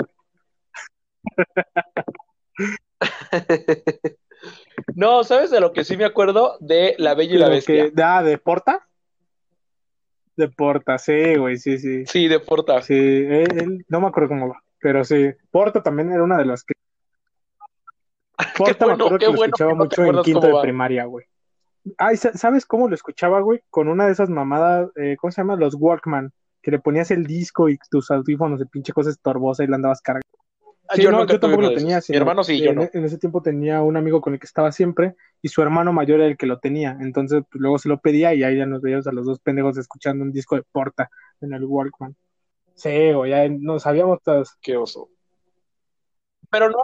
Speaker 2: No, ¿sabes de lo que sí me acuerdo? De La Bella y la Bestia.
Speaker 1: que, ah, ¿de Porta? De Porta, sí, güey, sí, sí.
Speaker 2: Sí, de Porta.
Speaker 1: Sí, él, él- no me acuerdo cómo va, pero sí. Porta también era una de las que. Porta
Speaker 2: bueno,
Speaker 1: me acuerdo que lo
Speaker 2: bueno
Speaker 1: escuchaba
Speaker 2: que no te
Speaker 1: mucho en quinto de
Speaker 2: va.
Speaker 1: primaria, güey. Ay, sa- ¿sabes cómo lo escuchaba, güey? Con una de esas mamadas, eh, ¿cómo se llama? Los Walkman, que le ponías el disco y tus audífonos de pinche cosa estorbosa y la andabas cargando.
Speaker 2: Ah,
Speaker 1: Sí,
Speaker 2: yo
Speaker 1: no,
Speaker 2: nunca
Speaker 1: yo
Speaker 2: tuve
Speaker 1: tampoco lo tenía.
Speaker 2: Mi hermano sí, yo
Speaker 1: en,
Speaker 2: no.
Speaker 1: en ese tiempo tenía un amigo con el que estaba siempre y su hermano mayor era el que lo tenía. Entonces, pues, luego se lo pedía y ahí ya nos veíamos a los dos pendejos escuchando un disco de Porta en el Walkman. Sí, güey, ya no sabíamos todos.
Speaker 2: Qué oso. Pero no,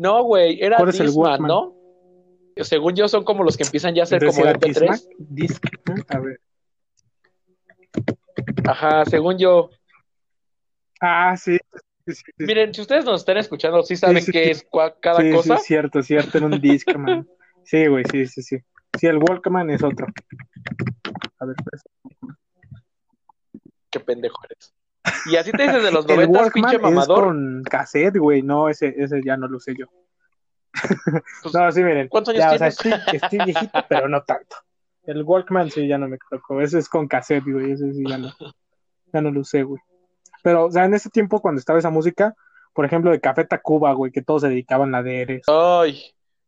Speaker 2: no, güey, era
Speaker 1: ¿Cuál es el
Speaker 2: Discman,
Speaker 1: Walkman?
Speaker 2: ¿no? Según yo son como los que empiezan ya a ser como
Speaker 1: era
Speaker 2: MP3.
Speaker 1: Disc, Disc, a ver.
Speaker 2: Ajá, según yo.
Speaker 1: Ah, sí. sí, sí, sí.
Speaker 2: Miren, si ustedes nos están escuchando, sí saben qué es cada cosa.
Speaker 1: sí, cierto, cierto, era un Discman. Sí, güey, sí, sí, sí. Sí, el Walkman es otro. A ver, pues.
Speaker 2: Qué pendejo eres. Y así te dices de los noventas, pinche
Speaker 1: es
Speaker 2: mamador.
Speaker 1: con cassette, güey. No, ese, ese ya no lo sé yo.
Speaker 2: Pues,
Speaker 1: No, sí, miren.
Speaker 2: ¿Cuántos años
Speaker 1: Ya, o sea,
Speaker 2: tienes?
Speaker 1: estoy, estoy viejito, pero no tanto. El Walkman sí ya no me tocó. Ese es con cassette, güey. Ese sí ya no, ya no lo usé, güey. Pero, o sea, en ese tiempo cuando estaba esa música, por ejemplo, de Café Tacuba, güey, que todos se dedicaban a DR.
Speaker 2: Ay,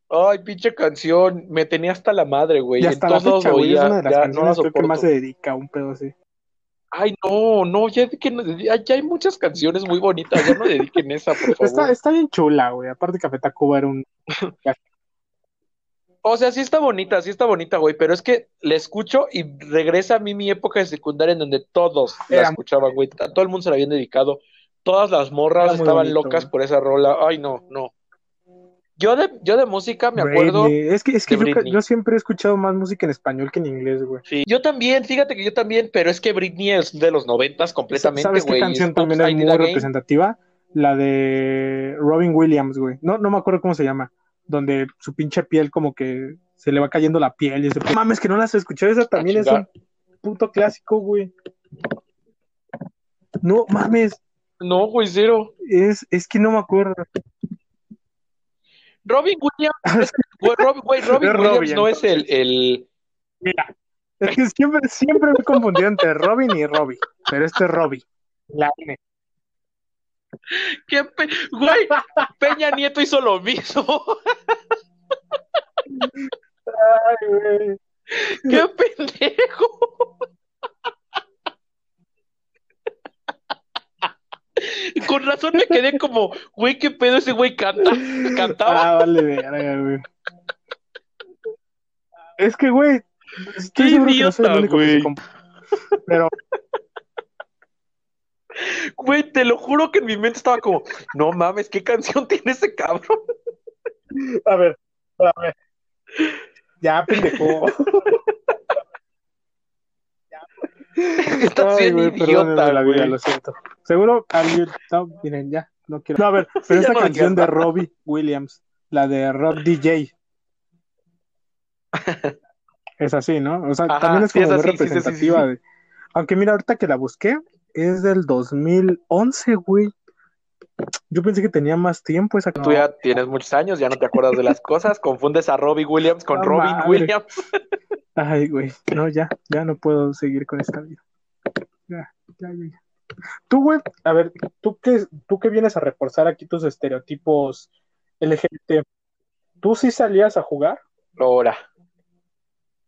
Speaker 2: ay, pinche canción. Me tenía hasta la madre, güey.
Speaker 1: Y
Speaker 2: En
Speaker 1: hasta la
Speaker 2: todos lados
Speaker 1: fecha, güey, es una de las
Speaker 2: ya no la
Speaker 1: canciones creo que más se dedica a un pedo así.
Speaker 2: Ay, no, no, ya, que no- ya, ya hay muchas canciones muy bonitas. Ya no dediquen esa, por
Speaker 1: Está,
Speaker 2: favor.
Speaker 1: está bien chula, güey. Aparte, Café Tacuba era un.
Speaker 2: O sea, sí está bonita, sí está bonita, güey, pero es que la escucho y regresa a mí mi época de secundaria en donde todos la escuchaban, güey. Todo el mundo se la habían dedicado. Todas las morras estaban
Speaker 1: bonito,
Speaker 2: locas
Speaker 1: güey.
Speaker 2: por esa rola. Ay, no, no. Yo de, yo de música me acuerdo.
Speaker 1: Britney. Es que, es que yo, siempre he escuchado más música en español que en inglés, güey.
Speaker 2: Sí, yo también, fíjate que yo también, pero es que Britney es de los noventas completamente,
Speaker 1: ¿Sabes qué canción también es muy representativa? La de Robin Williams, güey. No, no me acuerdo cómo se llama. Donde su pinche piel como que se le va cayendo la piel y ese... Mames, que no las escuché. Esa también es un puto clásico, güey. No, mames.
Speaker 2: No, güey, cero.
Speaker 1: Es, es que no me acuerdo.
Speaker 2: Robin Williams, güey, Rob- güey, Robin
Speaker 1: Es
Speaker 2: Williams
Speaker 1: Robin,
Speaker 2: no es el, el,
Speaker 1: Mira. Es que siempre, siempre me he confundido entre Robin y Robbie. Pero este es Robbie. La N.
Speaker 2: ¿Qué pe- Güey, Peña Nieto hizo lo mismo.
Speaker 1: Ay, güey.
Speaker 2: ¡Qué pendejo! Con razón me quedé como, güey, ¿qué pedo ese güey canta? ¿Cantaba?
Speaker 1: Ah, vale, verga, güey. Es que, güey, estoy
Speaker 2: Qué
Speaker 1: seguro que no soy el
Speaker 2: idiota,
Speaker 1: que se
Speaker 2: güey.
Speaker 1: Pero,
Speaker 2: Güey, te lo juro que en mi mente estaba como, no mames, ¿qué canción tiene ese cabrón?
Speaker 1: a ver, a ver. Ya, pendejo.
Speaker 2: Estás
Speaker 1: Ay,
Speaker 2: bien idiota,
Speaker 1: la vida, lo siento. Seguro. No, miren, ya, no quiero. No, a ver, pero esta
Speaker 2: no
Speaker 1: canción de. Robbie Williams, la de Rock DJ. Es así, ¿no? O sea,
Speaker 2: Ajá,
Speaker 1: también es
Speaker 2: sí,
Speaker 1: como
Speaker 2: es
Speaker 1: muy
Speaker 2: así, sí,
Speaker 1: representativa.
Speaker 2: sí.
Speaker 1: de- Aunque mira, ahorita que la busqué, es del 2011, güey. Yo pensé que tenía más tiempo esa
Speaker 2: Tú ya tienes muchos años, ya no te acuerdas de las cosas, confundes a Robbie Williams con Robin
Speaker 1: madre.
Speaker 2: Williams.
Speaker 1: Ay, güey, no, ya, ya no puedo seguir con esta vida. Ya, ya, ya. ya. Tú, güey, a ver, ¿tú qué, tú qué vienes a reforzar aquí tus estereotipos LGBT? ¿Tú sí salías a jugar?
Speaker 2: Ahora,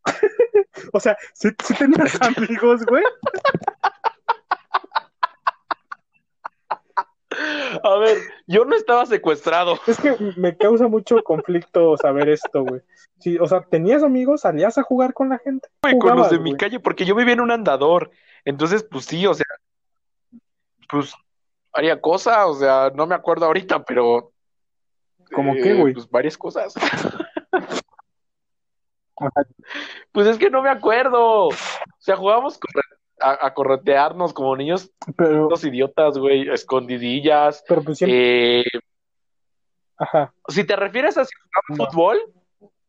Speaker 1: O sea, ¿sí, sí tenías amigos, güey?
Speaker 2: A ver, yo no estaba secuestrado.
Speaker 1: Es que me causa mucho conflicto saber esto, güey. Sí, o sea, ¿tenías amigos? ¿Salías a jugar con la gente?
Speaker 2: güey, con los de mi calle, porque yo vivía en un andador. Entonces, pues sí, o sea, pues haría cosa, o sea, no me acuerdo ahorita, pero
Speaker 1: ¿Cómo
Speaker 2: Eh,
Speaker 1: qué, güey?
Speaker 2: Pues varias cosas. Pues es que no me acuerdo. O sea, jugábamos corre- a, a corretearnos como niños,
Speaker 1: Pero,
Speaker 2: los idiotas, güey, escondidillas.
Speaker 1: pero pues siempre,
Speaker 2: Eh,
Speaker 1: ajá.
Speaker 2: si te refieres a si jugamos
Speaker 1: No.
Speaker 2: fútbol,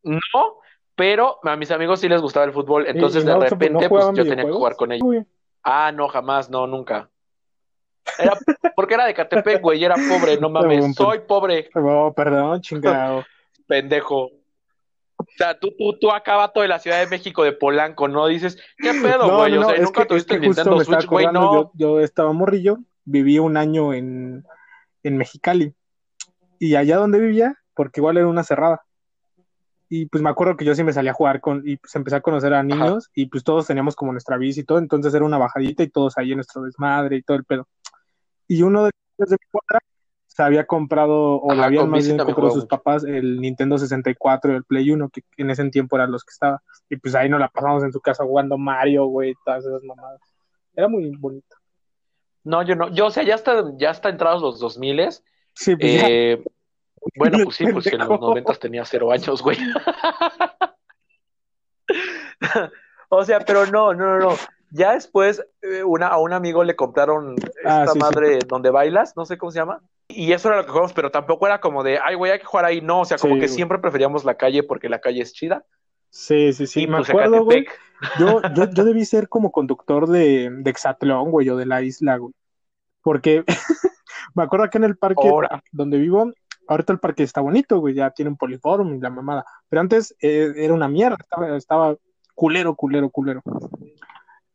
Speaker 2: no, pero a mis amigos sí les gustaba el fútbol, entonces
Speaker 1: y
Speaker 2: de
Speaker 1: no, no
Speaker 2: repente pues yo tenía que jugar con ellos. Ah, no, jamás, no, nunca. Era porque era de Catepec, güey, y era pobre, no mames,
Speaker 1: punto.
Speaker 2: soy pobre,
Speaker 1: Oh, perdón, chingado.
Speaker 2: pendejo. O sea, tú, tú, tú acá todo de la Ciudad de México, de Polanco, ¿no? Dices, ¿qué pedo, güey?
Speaker 1: no,
Speaker 2: o sea,
Speaker 1: es
Speaker 2: nunca
Speaker 1: que, es
Speaker 2: tuviste
Speaker 1: que
Speaker 2: el
Speaker 1: justo
Speaker 2: Nintendo Switch, güey, no.
Speaker 1: yo, yo estaba morrillo, viví un año en, en Mexicali. Y allá donde vivía, porque igual era una cerrada. Y pues me acuerdo que yo sí me salía a jugar con, y pues empecé a conocer a niños, y pues todos teníamos como nuestra bici y todo, entonces era una bajadita y todos ahí en nuestro desmadre y todo el pedo. Y uno de los de mi cuadra se había comprado, o le
Speaker 2: Ajá,
Speaker 1: habían
Speaker 2: con
Speaker 1: más bien comprado sus
Speaker 2: mucho.
Speaker 1: papás el Nintendo 64 y el Play 1, que en ese tiempo eran los que estaba. Y pues ahí nos la pasamos en su casa jugando Mario, güey, todas esas mamadas. Era muy bonito.
Speaker 2: No, yo no. Yo, o sea, ya está, ya está entrados los 2000
Speaker 1: Sí, pues ya.
Speaker 2: eh, bueno, pues sí, pues que en los
Speaker 1: Pendejo.
Speaker 2: 90 tenía cero años, güey. O sea, pero no, no, no, no. Ya después eh, una, a un amigo le compraron esta
Speaker 1: Ah, sí, sí.
Speaker 2: madre donde bailas, no sé cómo se llama. Y eso era lo que jugamos, pero tampoco era como de, ay, güey, hay que jugar ahí. No, o sea, como
Speaker 1: Sí,
Speaker 2: que
Speaker 1: güey.
Speaker 2: siempre preferíamos la calle porque la calle es chida.
Speaker 1: Sí, sí, sí.
Speaker 2: y
Speaker 1: me
Speaker 2: pues
Speaker 1: acuerdo, güey. Yo, yo, yo debí ser como conductor de, de Exatlón, güey, o de la isla, güey. Porque me acuerdo que en el parque
Speaker 2: ahora.
Speaker 1: donde vivo, ahorita el parque está bonito, güey, ya tiene un poliform y la mamada. Pero antes eh, era una mierda, estaba, estaba culero, culero, culero.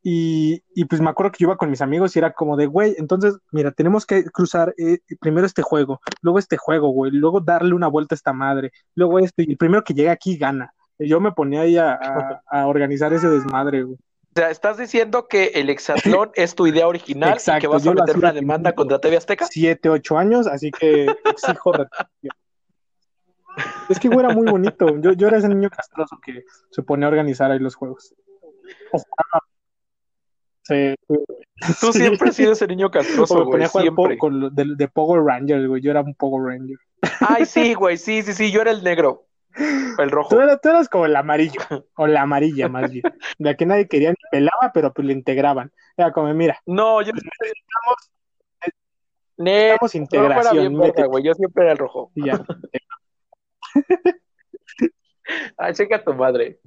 Speaker 1: Y, y pues me acuerdo que yo iba con mis amigos y era como de, güey, entonces, mira, tenemos que cruzar eh, primero este juego, luego este juego, güey, luego darle una vuelta a esta madre, luego este, y el primero que llegue aquí gana. Y yo me ponía ahí a, a- a organizar ese desmadre, güey.
Speaker 2: O sea, estás diciendo que el hexatlón es tu idea original y
Speaker 1: Exacto,
Speaker 2: que vas a meter una demanda contra TV Azteca.
Speaker 1: Siete, ocho años, así que exijo. Es que, güey, era muy bonito. Yo, yo era ese niño castroso que se ponía a organizar ahí los juegos. O jugaba. Sí,
Speaker 2: Tú siempre has sido ese niño
Speaker 1: O
Speaker 2: castroso, güey,
Speaker 1: ponía con de, de Power Rangers, güey. Yo era un Power Ranger.
Speaker 2: Ay, sí, güey, sí, sí, sí, yo era el negro, el rojo.
Speaker 1: Tú eras, tú eras como el amarillo, o la amarilla más bien. La que nadie quería ni pelaba, pero pues le integraban. Era como, mira,
Speaker 2: No, yo
Speaker 1: necesitamos,
Speaker 2: Ne-
Speaker 1: necesitamos
Speaker 2: no fuera
Speaker 1: integración.
Speaker 2: bien verga,
Speaker 1: métete.
Speaker 2: güey, yo siempre era el rojo.
Speaker 1: Y ya.
Speaker 2: Ay, checa tu madre.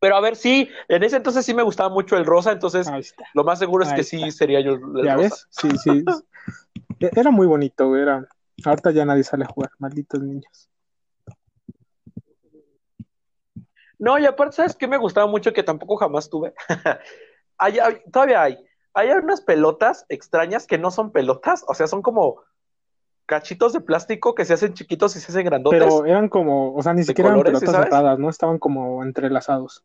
Speaker 2: Pero a ver, sí, en ese entonces sí me gustaba mucho el rosa, entonces lo más seguro es
Speaker 1: Ahí
Speaker 2: que
Speaker 1: está.
Speaker 2: sí sería yo el
Speaker 1: ¿Ya
Speaker 2: rosa.
Speaker 1: ves? Sí, sí. E- Era muy bonito. Era... Ahorita ya nadie sale a jugar, malditos niños.
Speaker 2: No, y aparte, ¿sabes qué me gustaba mucho que tampoco jamás tuve? Hay- hay- todavía hay. Hay unas pelotas extrañas que no son pelotas, o sea, son como cachitos de plástico que se hacen chiquitos y se hacen grandotes.
Speaker 1: Pero eran como, o sea, ni siquiera eran
Speaker 2: colores, ¿sí
Speaker 1: pelotas cerradas, ¿no? Estaban como entrelazados.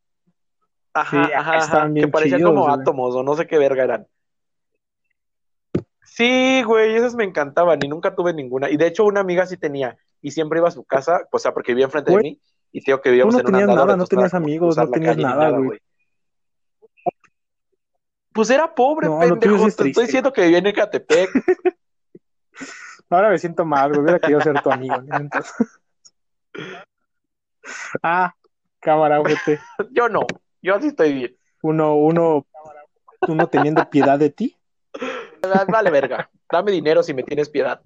Speaker 2: Ajá,
Speaker 1: Sí,
Speaker 2: ajá,
Speaker 1: estaban
Speaker 2: ajá,
Speaker 1: bien
Speaker 2: que parecían como
Speaker 1: güey.
Speaker 2: átomos o no sé qué verga eran. Sí, güey, esas me encantaban y nunca tuve ninguna. Y de hecho una amiga sí tenía y siempre iba a su casa, o sea, porque vivía enfrente de
Speaker 1: Güey,
Speaker 2: mí y digo que vivíamos
Speaker 1: no
Speaker 2: en un
Speaker 1: tenías nada, no tenías amigos, no tenías nada, güey.
Speaker 2: Pues era pobre,
Speaker 1: No,
Speaker 2: pendejo. Te estoy diciendo que vivía en Ecatepec.
Speaker 1: Ahora me siento mal, güey. Hubiera querido ser tu amigo. ¿no? Entonces... ah, cámara, ojete.
Speaker 2: Yo no, yo así estoy bien.
Speaker 1: Uno, uno, uno teniendo piedad de ti.
Speaker 2: Vale, verga. Dame dinero si me tienes piedad.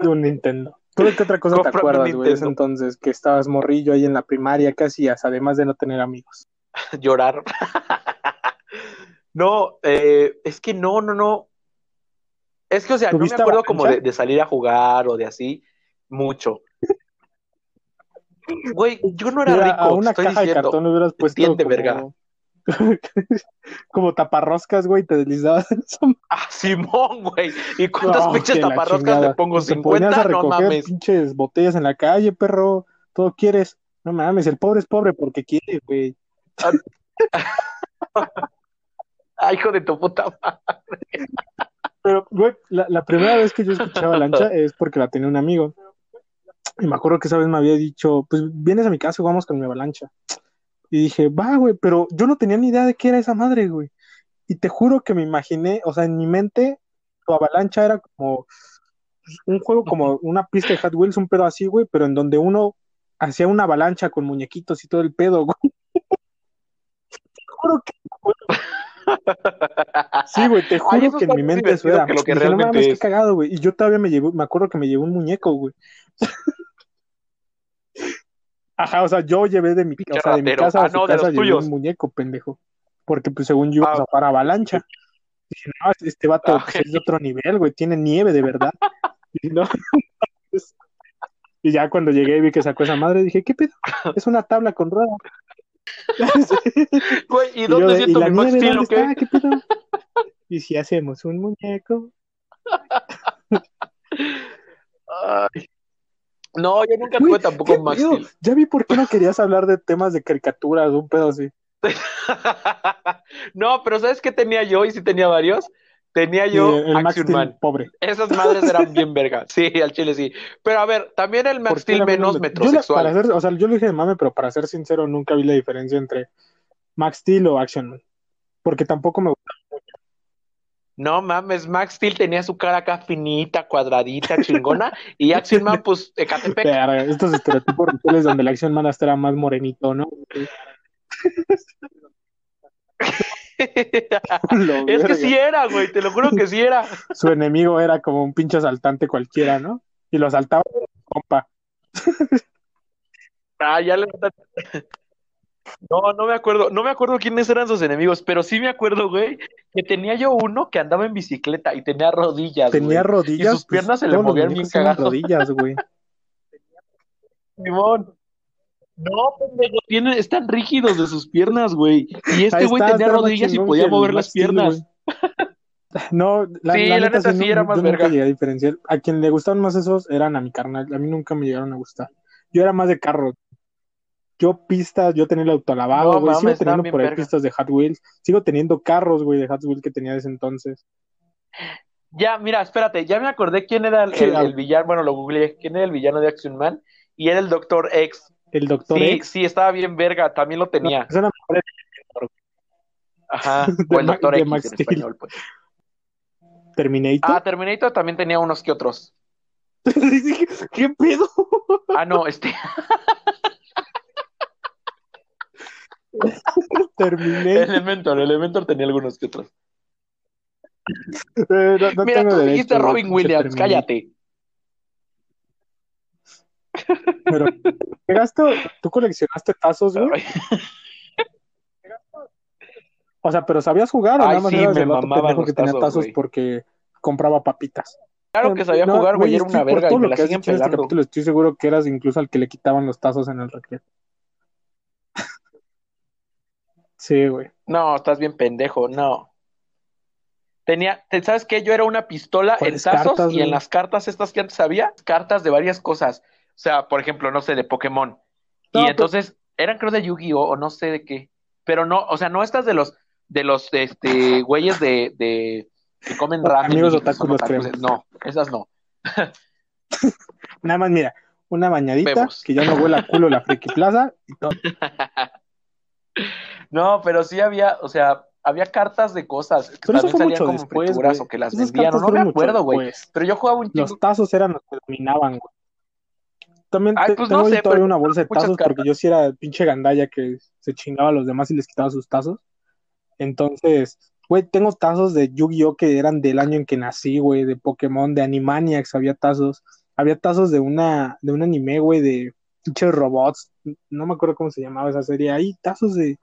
Speaker 1: un Nintendo. ¿Tú de qué otra cosa te acuerdas, güey, entonces? Que estabas morrillo ahí en la primaria, ¿qué hacías? Además de no tener amigos.
Speaker 2: Llorar. No, eh, es que no, no, no. Es que, o sea, no me
Speaker 1: ¿Tuviste
Speaker 2: acuerdo como de, de salir a jugar o de así, mucho. Güey, yo no era
Speaker 1: Mira,
Speaker 2: rico,
Speaker 1: a una
Speaker 2: estoy
Speaker 1: caja de
Speaker 2: diciendo.
Speaker 1: cartón le hubieras puesto
Speaker 2: Entiende,
Speaker 1: como...
Speaker 2: verga.
Speaker 1: como taparroscas, güey, te deslizabas
Speaker 2: Ah, Simón, güey. ¿Y cuántas
Speaker 1: No,
Speaker 2: pinches taparroscas le pongo?
Speaker 1: Te ponías a
Speaker 2: ¿50? No
Speaker 1: recoger
Speaker 2: mames.
Speaker 1: pinches botellas en la calle, perro. Todo quieres. No mames, el pobre es pobre porque quiere, güey.
Speaker 2: Ay, hijo de tu puta madre.
Speaker 1: Pero, güey, la, la primera vez que yo escuché avalancha es porque la tenía un amigo. Y me acuerdo que esa vez me había dicho, pues vienes a mi casa y jugamos con mi avalancha. Y dije, va, güey, pero yo no tenía ni idea de qué era esa madre, güey. Y te juro que me imaginé, o sea, en mi mente, tu avalancha era como, pues, un juego como una pista de Hot Wheels, un pedo así, güey, pero en donde uno hacía una avalancha con muñequitos y todo el pedo, güey. Te juro que Sí, güey, te juro
Speaker 2: Ay,
Speaker 1: que en mi mente eso era.
Speaker 2: que lo que
Speaker 1: Dije, no
Speaker 2: realmente
Speaker 1: mames, qué
Speaker 2: es".
Speaker 1: cagado, güey. Y yo todavía me llevo, me acuerdo que me llevó un muñeco, güey. Ajá, o sea, yo llevé de mi, o sea, de mi casa a
Speaker 2: Ah,
Speaker 1: su
Speaker 2: no, de
Speaker 1: casa
Speaker 2: los
Speaker 1: llevé
Speaker 2: tuyos.
Speaker 1: un muñeco, pendejo. Porque pues según yo
Speaker 2: Ah.
Speaker 1: iba a para avalancha. Dije, no, este vato
Speaker 2: Ah,
Speaker 1: pues, es de otro nivel, güey, tiene nieve de verdad. Y no, y ya cuando llegué y vi que sacó esa madre, dije, ¿qué pedo? Es una tabla con ruedas.
Speaker 2: Güey, ¿y
Speaker 1: Y
Speaker 2: dónde
Speaker 1: yo de, ¿y
Speaker 2: siento
Speaker 1: la
Speaker 2: mi Max
Speaker 1: nieve
Speaker 2: Steel
Speaker 1: dónde
Speaker 2: o qué?
Speaker 1: está? ¿Qué pedo? ¿Y si hacemos un muñeco?
Speaker 2: Ay. No, yo nunca tuve tampoco
Speaker 1: ¿qué
Speaker 2: un.
Speaker 1: Ya vi por qué no querías hablar de temas de caricaturas, un pedo así.
Speaker 2: no, pero ¿sabes qué tenía yo? Y sí tenía varios. Tenía yo
Speaker 1: el Max
Speaker 2: Action
Speaker 1: Steel
Speaker 2: Man.
Speaker 1: pobre.
Speaker 2: Esas madres eran bien verga. Sí, al chile sí. Pero a ver, también el Max
Speaker 1: ¿Por qué
Speaker 2: Steel menos
Speaker 1: Yo la-
Speaker 2: metrosexual.
Speaker 1: para ser, o sea, yo lo dije de mame, pero para ser sincero, nunca vi la diferencia entre Max Steel o Action Man. Porque tampoco me gusta.
Speaker 2: No mames, Max Steel tenía su cara acá finita, cuadradita, chingona. y Action Man, pues, Ecatepec.
Speaker 1: Verga, estos estereotipos donde el Action Man hasta era más morenito, ¿no?
Speaker 2: Es que sí era, güey, te lo juro que sí era.
Speaker 1: Su enemigo era como un pinche asaltante cualquiera, ¿no? Y lo asaltaba compa.
Speaker 2: Ah, ya le No, no me acuerdo, no me acuerdo quiénes eran sus enemigos, pero sí me acuerdo, güey, que tenía yo uno que andaba en bicicleta y tenía rodillas,
Speaker 1: Tenía
Speaker 2: güey.
Speaker 1: rodillas.
Speaker 2: Y sus piernas se le movían bien cagados.
Speaker 1: rodillas, güey.
Speaker 2: Simón. No, pendejo, tienen, están rígidos de sus piernas, güey. Y este güey tenía rodillas y podía mover las piernas.
Speaker 1: No, la,
Speaker 2: Sí,
Speaker 1: la
Speaker 2: la
Speaker 1: neta,
Speaker 2: neta
Speaker 1: sí,
Speaker 2: sí
Speaker 1: no-
Speaker 2: era más
Speaker 1: nunca
Speaker 2: verga.
Speaker 1: llegué a diferenciar. A quien le gustaban más esos eran a mi carnal. A mí nunca me llegaron a gustar. Yo era más de carros. Yo pistas, yo tenía el autolavado,
Speaker 2: No
Speaker 1: güey. Sigo teniendo por ahí
Speaker 2: verga.
Speaker 1: pistas de Hot Wheels. Sigo teniendo carros, güey, de Hot Wheels que tenía desde entonces.
Speaker 2: Ya, mira, espérate, ya me acordé quién era el,
Speaker 1: ¿Qué?
Speaker 2: el- el villano, bueno, lo googleé, quién era el villano de Action Man, y era el Doctor X.
Speaker 1: El Doctor
Speaker 2: Sí,
Speaker 1: X.
Speaker 2: sí, estaba bien verga, también lo tenía.
Speaker 1: Esa era mejor
Speaker 2: Ajá, o el Doctor X
Speaker 1: Max
Speaker 2: en
Speaker 1: Steel.
Speaker 2: español, pues.
Speaker 1: Terminator.
Speaker 2: Ah, Terminator también tenía unos que otros.
Speaker 1: ¿Qué pedo?
Speaker 2: Ah, no, este.
Speaker 1: Terminator.
Speaker 2: Elementor, Elementor tenía algunos que otros.
Speaker 1: Eh, no, no
Speaker 2: Mira,
Speaker 1: tengo
Speaker 2: tú dijiste Robin Williams, cállate.
Speaker 1: Pero, ¿llegaste, tú coleccionaste tazos, güey? O sea, pero ¿sabías jugar o
Speaker 2: Ay,
Speaker 1: nada más
Speaker 2: sí, me mamaban los
Speaker 1: que tenía
Speaker 2: tazos,
Speaker 1: porque compraba papitas?
Speaker 2: Claro que sabía
Speaker 1: No,
Speaker 2: jugar, güey, era una verga y me
Speaker 1: lo
Speaker 2: la siguen
Speaker 1: en este
Speaker 2: pelando.
Speaker 1: capítulo, estoy seguro que eras incluso al que le quitaban los tazos en el recreo. Sí, güey.
Speaker 2: No, estás bien pendejo, no. Tenía, te- ¿sabes qué? Yo era una pistola en
Speaker 1: ¿Cuáles
Speaker 2: tazos
Speaker 1: cartas,
Speaker 2: y en las cartas estas que antes había, cartas de varias cosas. O sea, por ejemplo, no sé, de Pokémon.
Speaker 1: No,
Speaker 2: y
Speaker 1: pero-
Speaker 2: entonces eran creo de Yu-Gi-Oh o no sé de qué. Pero no, o sea, no estas de los de los este güeyes de, de que comen ramen
Speaker 1: Amigos
Speaker 2: son
Speaker 1: los
Speaker 2: otakus. No, esas no.
Speaker 1: Nada más, mira, una bañadita,
Speaker 2: Vemos.
Speaker 1: que ya no huele a culo la Friki Plaza y todo.
Speaker 2: No, pero sí había, o sea, había cartas de cosas que
Speaker 1: Pero eso
Speaker 2: también
Speaker 1: fue
Speaker 2: salían
Speaker 1: mucho
Speaker 2: como
Speaker 1: después,
Speaker 2: o que las
Speaker 1: Esas
Speaker 2: vendían, no me acuerdo, güey. Pero yo jugaba un chingo.
Speaker 1: Los tazos eran los que dominaban, güey. También
Speaker 2: Ay, pues
Speaker 1: tengo
Speaker 2: no sé,
Speaker 1: todavía una bolsa de tazos porque yo sí era pinche gandalla que se chingaba a los demás y les quitaba sus tazos. Entonces, güey, tengo tazos de Yu-Gi-Oh que eran del año en que nací, güey, de Pokémon, de Animaniacs, había tazos. Había tazos de una, de un anime, güey, de pinches robots. No me acuerdo cómo se llamaba esa serie. Ahí tazos de.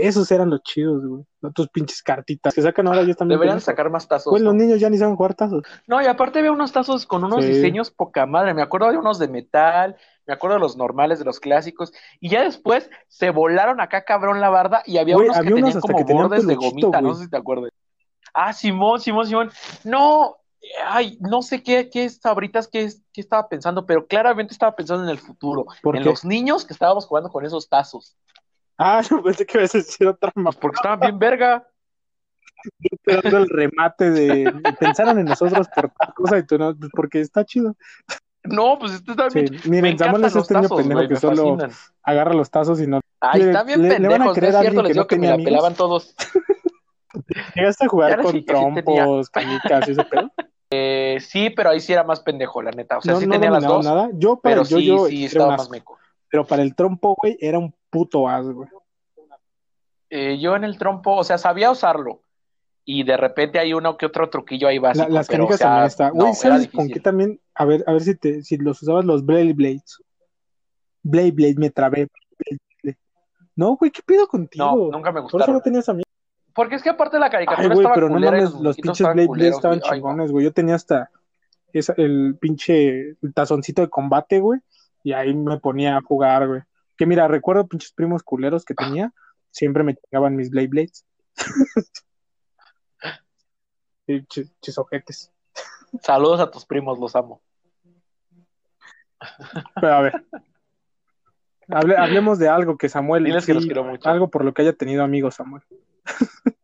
Speaker 1: Esos eran los chidos, güey. No tus pinches cartitas que sacan ahora ya también.
Speaker 2: Deberían sacar más tazos. ¿no?
Speaker 1: los niños ya ni saben jugar tazos.
Speaker 2: No, y aparte había unos tazos con unos
Speaker 1: Sí.
Speaker 2: diseños poca madre. Me acuerdo de unos de metal, me acuerdo de los normales, de los clásicos. Y ya después se volaron acá cabrón la barda y había unos que
Speaker 1: unos
Speaker 2: tenían como
Speaker 1: que tenían
Speaker 2: bordes de gomita, no sé si te acuerdas. Ah, Simón, Simón, Simón. No, ay, no sé qué, qué sabritas, qué, qué estaba pensando, pero claramente estaba pensando en el futuro.
Speaker 1: ¿Por
Speaker 2: en
Speaker 1: qué?
Speaker 2: los niños que estábamos jugando con esos tazos.
Speaker 1: Ah, yo pensé que a decir otra más.
Speaker 2: Porque estaban bien verga.
Speaker 1: esperando el remate de pensaron en nosotros por tal cosa y tú no, pues porque está chido.
Speaker 2: No, pues este está
Speaker 1: Sí,
Speaker 2: bien. me
Speaker 1: miren, Samuel es este niño pendejo que solo
Speaker 2: fascinan.
Speaker 1: agarra los tazos y no.
Speaker 2: Ay,
Speaker 1: Le-
Speaker 2: están bien
Speaker 1: le- le van a
Speaker 2: pendejos, no
Speaker 1: creer
Speaker 2: es cierto, les
Speaker 1: que
Speaker 2: digo
Speaker 1: no
Speaker 2: que me
Speaker 1: tenía
Speaker 2: la
Speaker 1: amigos.
Speaker 2: pelaban todos.
Speaker 1: Llegaste a jugar con
Speaker 2: sí que sí
Speaker 1: trompos, canicas y ese pedo.
Speaker 2: Eh, sí, pero ahí sí era más pendejo, la neta. O sea,
Speaker 1: no,
Speaker 2: sí
Speaker 1: no
Speaker 2: tenía las dos,
Speaker 1: nada. Yo para
Speaker 2: pero
Speaker 1: el yo-yo
Speaker 2: sí, sí estaba más meco.
Speaker 1: Pero para el trompo, güey, era un puto as, güey.
Speaker 2: Eh, yo en el trompo, o sea, sabía usarlo. Y de repente hay uno que otro truquillo ahí básico.
Speaker 1: La- las
Speaker 2: pero,
Speaker 1: canicas
Speaker 2: o sea,
Speaker 1: también está.
Speaker 2: no,
Speaker 1: Güey, ¿sabes con qué también? A ver, a ver si te, si los usabas los Blade Blades. Blade Blade, me trabé. Blade Blade. No, güey, ¿qué pido
Speaker 2: No,
Speaker 1: contigo?
Speaker 2: nunca me
Speaker 1: Por eso no
Speaker 2: gustaron.
Speaker 1: tenías amigos.
Speaker 2: Porque es que aparte la
Speaker 1: Ay,
Speaker 2: caricatura
Speaker 1: güey,
Speaker 2: estaba
Speaker 1: pero no
Speaker 2: culera y
Speaker 1: mames,
Speaker 2: los
Speaker 1: pinches Blade Blades estaban
Speaker 2: güey. Ay, no.
Speaker 1: chingones, güey. Yo tenía hasta esa, el pinche el tazoncito de combate, güey. Y ahí me ponía a jugar, güey. Que mira, recuerdo pinches primos culeros que tenía. Siempre me chingaban mis Blade Blades. Pinches pinches ojetes.
Speaker 2: Saludos a tus primos, los amo.
Speaker 1: Pero a ver. Hable- hablemos de algo que Samuel.
Speaker 2: Diles que los
Speaker 1: sí,
Speaker 2: quiero mucho.
Speaker 1: algo por lo que haya tenido amigos, Samuel.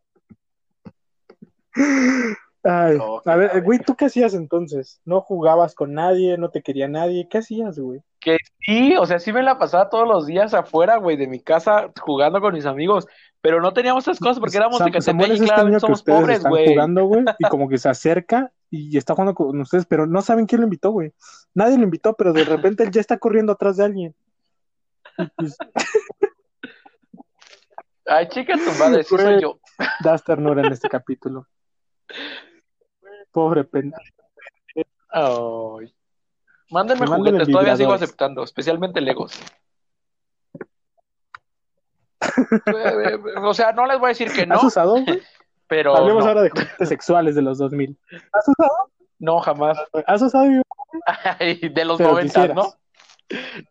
Speaker 1: Ay,
Speaker 2: No,
Speaker 1: a ver, güey, ¿tú qué hacías entonces? ¿No jugabas con nadie? ¿No te quería nadie? ¿Qué hacías, güey?
Speaker 2: Que sí, o sea, sí me la pasaba todos los días afuera, güey, de mi casa jugando con mis amigos. Pero no teníamos esas cosas porque éramos de Catepec y
Speaker 1: este
Speaker 2: claramente
Speaker 1: que
Speaker 2: somos pobres,
Speaker 1: están
Speaker 2: güey.
Speaker 1: jugando, güey, y como que se acerca y está jugando con ustedes, pero no saben quién lo invitó, güey. Nadie lo invitó, pero de repente él ya está corriendo atrás de alguien. Pues
Speaker 2: Ay, chica, tu madre, sí soy yo.
Speaker 1: das ternura en este capítulo. Pobre pena.
Speaker 2: Ay. Mándenme juguetes, todavía sigo aceptando, especialmente Legos. Eh, o sea, no les voy a decir que no,
Speaker 1: ¿Has usado, güey?
Speaker 2: pero
Speaker 1: Hablemos
Speaker 2: no,
Speaker 1: ahora de juguetes sexuales de los 2000. ¿Has usado?
Speaker 2: no jamás.
Speaker 1: ¿Has usado?
Speaker 2: Ay, de los
Speaker 1: Pero
Speaker 2: 90,
Speaker 1: quisieras.
Speaker 2: ¿no?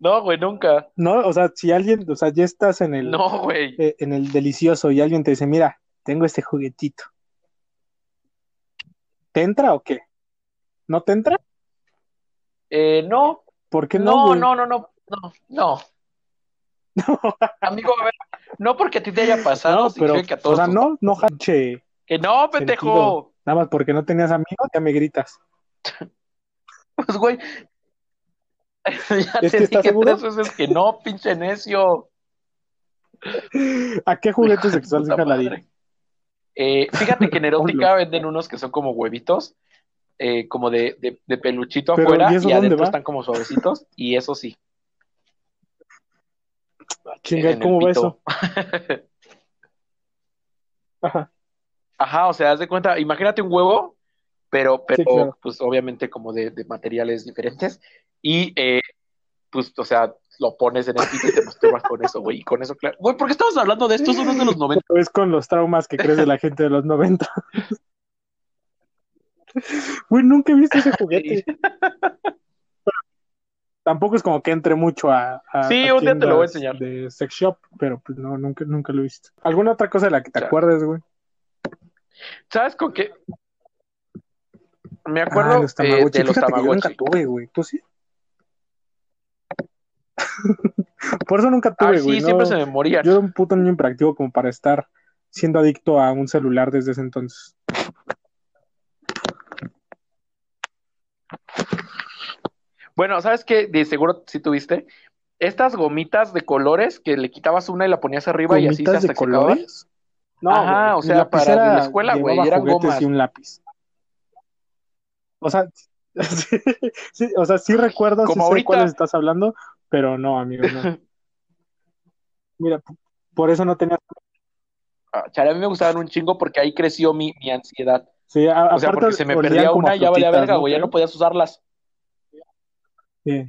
Speaker 2: No, güey, nunca.
Speaker 1: No, o sea, si alguien, o sea, ya estás en el,
Speaker 2: No, güey.
Speaker 1: eh, en el delicioso y alguien te dice, mira, tengo este juguetito. ¿Te entra o qué? ¿No te entra?
Speaker 2: Eh, no,
Speaker 1: ¿Por qué no,
Speaker 2: no, no, no, no, no, no. Amigo, a ver, no porque a ti te haya pasado,
Speaker 1: No, pero,
Speaker 2: que a
Speaker 1: o
Speaker 2: todos
Speaker 1: sea,
Speaker 2: nos-
Speaker 1: no, no, che,
Speaker 2: Que no, pendejo.
Speaker 1: nada más porque no tenías amigos, ya me gritas.
Speaker 2: Pues, güey. ya
Speaker 1: ¿Es
Speaker 2: te
Speaker 1: que estás
Speaker 2: dije
Speaker 1: seguro?
Speaker 2: tres veces que no, pinche necio.
Speaker 1: ¿A qué juguete sexual se
Speaker 2: madre. Eh, fíjate que en erótica venden unos que son como huevitos, eh, como de, de, de peluchito
Speaker 1: Pero,
Speaker 2: afuera
Speaker 1: ¿y
Speaker 2: adentro
Speaker 1: va?
Speaker 2: están como suavecitos y eso sí.
Speaker 1: Chinga,
Speaker 2: en el
Speaker 1: ¿cómo va eso? Ajá.
Speaker 2: Ajá, o sea, haz de cuenta, imagínate un huevo, pero, pero
Speaker 1: claro.
Speaker 2: pues obviamente como de, de materiales diferentes y eh, pues, o sea, lo pones en el pito y te masturbas con eso, güey, y con eso, claro. Güey, ¿por qué estamos hablando de estos unos de los 90?
Speaker 1: Es con los traumas que crees de la gente de los 90. Güey, nunca he visto ese juguete. Tampoco es como que entre mucho a, a-
Speaker 2: Sí,
Speaker 1: a
Speaker 2: un día te lo voy a enseñar.
Speaker 1: de sex shop, pero pues no, nunca, nunca lo he visto. ¿Alguna otra cosa de la que te acuerdes, güey?
Speaker 2: ¿Sabes con qué? Me
Speaker 1: Ah,
Speaker 2: acuerdo
Speaker 1: los
Speaker 2: eh,
Speaker 1: Tamagotchi.
Speaker 2: de los
Speaker 1: que yo nunca
Speaker 2: Tamagotchi.
Speaker 1: tuve, güey. ¿Tú sí? Por eso nunca tuve,
Speaker 2: Ay,
Speaker 1: güey.
Speaker 2: sí,
Speaker 1: no-
Speaker 2: siempre se me morían.
Speaker 1: Yo era un puto niño imperactivo como para estar siendo adicto a un celular desde ese entonces.
Speaker 2: Bueno, ¿sabes qué? De seguro si tuviste estas gomitas de colores que le quitabas una y la ponías arriba y así se
Speaker 1: ¿Gomitas
Speaker 2: hasta
Speaker 1: de
Speaker 2: que se acababa.
Speaker 1: colores? No,
Speaker 2: Ajá,
Speaker 1: güey,
Speaker 2: o sea, para la escuela, güey, eran gomas.
Speaker 1: y un lápiz. O sea, sí, sí, o sea, sí recuerdo, sí
Speaker 2: Como
Speaker 1: sé
Speaker 2: ahorita.
Speaker 1: cuáles estás hablando, pero no, amigo, no. Mira, por eso no tenía...
Speaker 2: Ah, chale, a mí me gustaban un chingo porque ahí creció mi, mi ansiedad.
Speaker 1: Sí, a-
Speaker 2: O sea, porque se me perdía una y ya valía verga,
Speaker 1: ¿no?
Speaker 2: güey, ya no podías usarlas.
Speaker 1: Sí.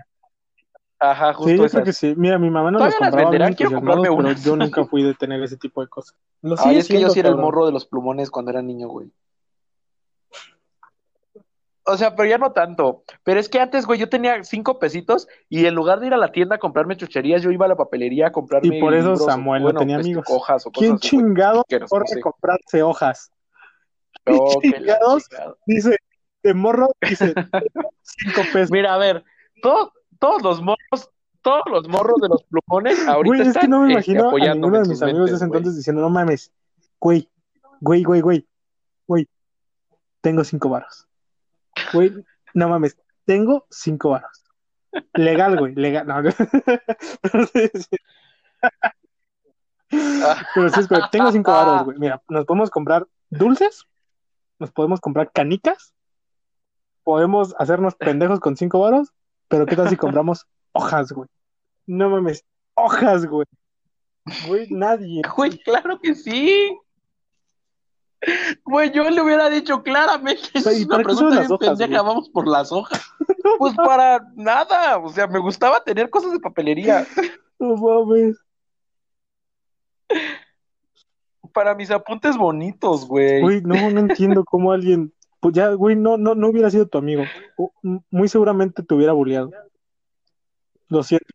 Speaker 2: Ajá,
Speaker 1: Sí,
Speaker 2: justo
Speaker 1: yo creo que sí. Mira, mi mamá no
Speaker 2: las
Speaker 1: compraba
Speaker 2: venderán, quiero comprarme
Speaker 1: pero
Speaker 2: unas.
Speaker 1: yo nunca fui de tener ese tipo de cosas. Lo
Speaker 2: Ay, es que yo sí era el morro de los plumones cuando era niño, güey. O sea, pero ya no tanto. Pero es que antes, güey, yo tenía cinco pesitos y en lugar de ir a la tienda a comprarme chucherías, yo iba a la papelería a comprarme
Speaker 1: Y por eso
Speaker 2: libros
Speaker 1: Samuel no tenía
Speaker 2: este,
Speaker 1: amigos.
Speaker 2: hojas o
Speaker 1: ¿Quién
Speaker 2: cosas güey.
Speaker 1: chingado
Speaker 2: no sé.
Speaker 1: a comprarse hojas?
Speaker 2: Oh,
Speaker 1: chingados? Dice, de morro, dice, cinco pesos.
Speaker 2: Mira, a ver, todos, todos los morros, todos los morros de los plumones ahorita
Speaker 1: Güey, es que
Speaker 2: están
Speaker 1: no me
Speaker 2: este,
Speaker 1: imagino a ninguno de mis amigos de ese
Speaker 2: güey.
Speaker 1: entonces diciendo, no mames, güey, güey, güey, güey, güey, tengo cinco varos. Güey, no mames, tengo cinco varos. Legal, güey, legal. No. Pero sí, es tengo cinco varos, güey. Mira, nos podemos comprar dulces, nos podemos comprar canicas podemos hacernos pendejos con cinco varos, pero ¿qué tal si compramos hojas, güey? No mames, hojas, güey. Güey, nadie.
Speaker 2: Güey, claro que sí. Güey, yo le hubiera dicho claramente, es
Speaker 1: ¿y
Speaker 2: una pregunta bien
Speaker 1: hojas,
Speaker 2: pendeja,
Speaker 1: güey?
Speaker 2: vamos por las hojas. Pues para nada, o sea, me gustaba tener cosas de papelería.
Speaker 1: No mames.
Speaker 2: Para mis apuntes bonitos, güey.
Speaker 1: Güey, no, no entiendo cómo alguien. Pues ya, güey, no, no, no hubiera sido tu amigo. Muy seguramente te hubiera bulleado. Lo siento.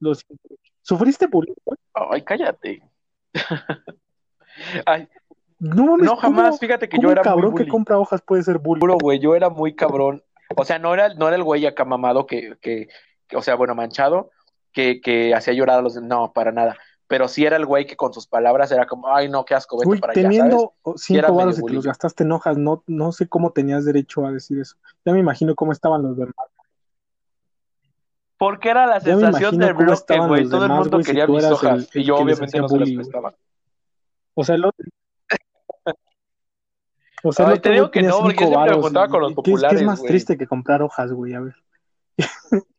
Speaker 1: Lo siento. ¿Sufriste bullying? güey?
Speaker 2: Ay, cállate. Ay,
Speaker 1: No mames,
Speaker 2: no, jamás,
Speaker 1: ¿cómo-
Speaker 2: fíjate que yo era muy
Speaker 1: cabrón que
Speaker 2: bully.
Speaker 1: compra hojas puede ser bullying?
Speaker 2: Juro, güey, yo era muy cabrón. O sea, no era, no era el güey acá mamado que, que, que, o sea, bueno, manchado, que, que hacía llorar a los. No, para nada. Pero sí era el güey que con sus palabras era como, ay, no, qué asco, vete
Speaker 1: Güey,
Speaker 2: para allá, ¿sabes?
Speaker 1: teniendo cinco y te los gastaste en hojas, no, no sé cómo tenías derecho a decir eso. Ya me imagino cómo estaban los demás.
Speaker 2: Porque era la
Speaker 1: Ya
Speaker 2: sensación del bloque, güey. Todo el
Speaker 1: demás,
Speaker 2: mundo
Speaker 1: güey, si
Speaker 2: quería
Speaker 1: tú
Speaker 2: mis hojas.
Speaker 1: el- el
Speaker 2: y yo
Speaker 1: que
Speaker 2: obviamente no se las
Speaker 1: bullying,
Speaker 2: prestaba.
Speaker 1: O sea, el otro. O sea, el
Speaker 2: Ay, te digo que no, porque yo siempre me juntaba con los
Speaker 1: ¿Qué es- ¿Qué es,
Speaker 2: populares,
Speaker 1: más
Speaker 2: güey.
Speaker 1: triste que comprar hojas, güey? A ver.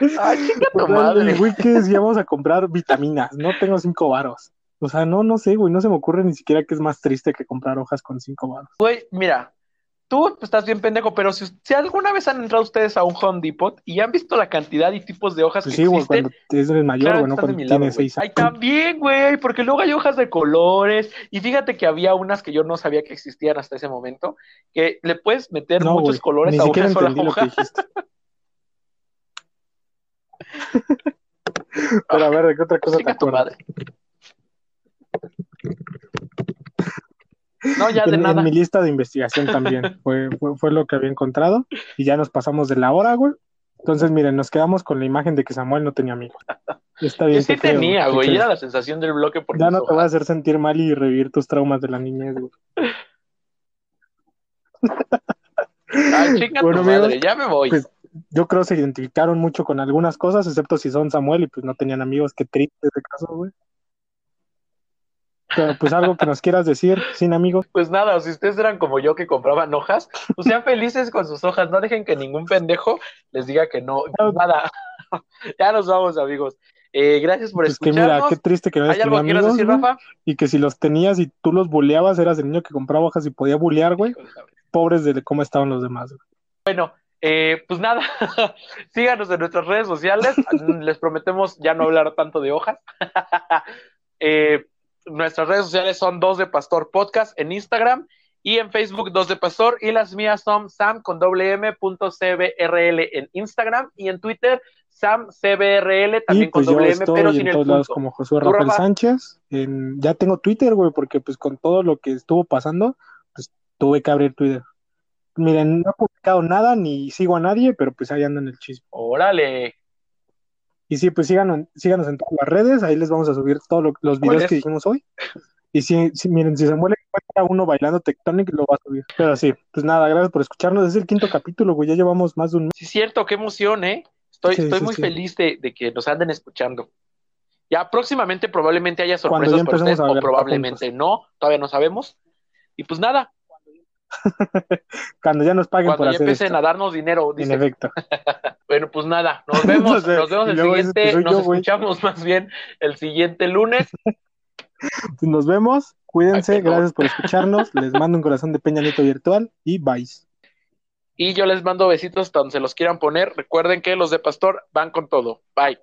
Speaker 2: Ay, tu madre.
Speaker 1: güey que decía, vamos a comprar vitaminas. No tengo cinco varos. O sea, no, no sé, güey. No se me ocurre ni siquiera que es más triste que comprar hojas con cinco varos.
Speaker 2: Güey, mira, tú estás bien pendejo, pero si, si alguna vez han entrado ustedes a un Home Depot y han visto la cantidad y tipos de hojas
Speaker 1: Pues
Speaker 2: que
Speaker 1: sí, güey,
Speaker 2: existen,
Speaker 1: cuando es el mayor,
Speaker 2: claro
Speaker 1: güey, cuando
Speaker 2: lado,
Speaker 1: tiene
Speaker 2: güey.
Speaker 1: seis
Speaker 2: Ay,
Speaker 1: años.
Speaker 2: también, güey, porque luego hay hojas de colores y fíjate que había unas que yo no sabía que existían hasta ese momento, que le puedes meter
Speaker 1: No,
Speaker 2: muchos
Speaker 1: güey,
Speaker 2: colores
Speaker 1: ni
Speaker 2: a una sola
Speaker 1: entendí lo que
Speaker 2: hoja.
Speaker 1: Pero a ver, ¿de qué otra cosa te
Speaker 2: Chinga tu
Speaker 1: acuerdas?
Speaker 2: madre. No, ya de
Speaker 1: En, en
Speaker 2: nada.
Speaker 1: mi lista de investigación también fue, fue, fue lo que había encontrado y ya nos pasamos de la hora, güey. Entonces, miren, nos quedamos con la imagen de que Samuel no tenía amigos. Está bien,
Speaker 2: sí
Speaker 1: te creo,
Speaker 2: tenía,
Speaker 1: te
Speaker 2: güey, era la sensación del bloque por
Speaker 1: Ya no te voy a hacer sentir mal y revivir tus traumas de la niñez, güey.
Speaker 2: Ay, chinga
Speaker 1: Bueno,
Speaker 2: tu madre,
Speaker 1: amigos,
Speaker 2: ya me voy.
Speaker 1: pues, Yo creo que se identificaron mucho con algunas cosas, excepto si son Samuel y pues no tenían amigos. Qué triste ese caso, güey. Pero pues algo que nos quieras decir, sin amigos.
Speaker 2: Pues nada, si ustedes eran como yo que compraban hojas, pues sean felices con sus hojas, no dejen que ningún pendejo les diga que no. Nada, ya nos vamos, amigos. Eh, gracias por
Speaker 1: Pues que mira,
Speaker 2: escucharnos.
Speaker 1: qué triste que no
Speaker 2: ¿Hay algo que quieras
Speaker 1: amigos,
Speaker 2: decir, Rafa?
Speaker 1: y que si los tenías y tú los buleabas, eras el niño que compraba hojas y podía bulear, güey. Pobres de cómo estaban los demás, güey.
Speaker 2: Bueno, eh, pues nada, síganos en nuestras redes sociales. Les prometemos ya no hablar tanto de hojas. Eh, nuestras redes sociales son Dos de Pastor Podcast en Instagram y en Facebook Dos de Pastor y las mías son Sam con doble M punto CBRL en Instagram y en Twitter Sam CBRL también con
Speaker 1: pues
Speaker 2: doble M pero
Speaker 1: en
Speaker 2: sin el
Speaker 1: todos lados como Josué
Speaker 2: ¿Tú,
Speaker 1: Rafael
Speaker 2: Rafa?
Speaker 1: Sánchez. En- ya tengo Twitter, güey, porque pues con todo lo que estuvo pasando, pues tuve que abrir Twitter. Miren, no he publicado nada ni sigo a nadie, pero pues ahí ando en el chisme.
Speaker 2: Órale.
Speaker 1: Y sí, pues síganos, síganos en todas las redes, ahí les vamos a subir todos lo- los videos que dijimos hoy. Y si, si- miren, si Samuel encuentra uno bailando Tectonic, lo va a subir. Pero sí, pues nada, gracias por escucharnos. Es el quinto capítulo, güey, ya llevamos más de un mes.
Speaker 2: Sí, cierto, qué emoción, ¿eh? Estoy,
Speaker 1: Sí,
Speaker 2: estoy
Speaker 1: sí,
Speaker 2: muy
Speaker 1: sí.
Speaker 2: feliz de, de que nos anden escuchando. Ya próximamente probablemente haya sorpresas para ustedes, o probablemente no, todavía no sabemos. Y pues nada,
Speaker 1: Cuando ya nos paguen por
Speaker 2: cuando ya
Speaker 1: hacer
Speaker 2: empiecen
Speaker 1: esto.
Speaker 2: a darnos dinero,
Speaker 1: En
Speaker 2: dice.
Speaker 1: efecto.
Speaker 2: Bueno, pues nada, nos vemos,
Speaker 1: No sé,
Speaker 2: nos vemos el siguiente, nos
Speaker 1: yo,
Speaker 2: escuchamos más bien el siguiente lunes.
Speaker 1: Pues Nos vemos, cuídense,
Speaker 2: Ay,
Speaker 1: gracias por escucharnos. Les mando un corazón de Peña Nieto virtual y bye.
Speaker 2: Y yo les mando besitos donde se los quieran poner. Recuerden que los de Pastor van con todo. Bye.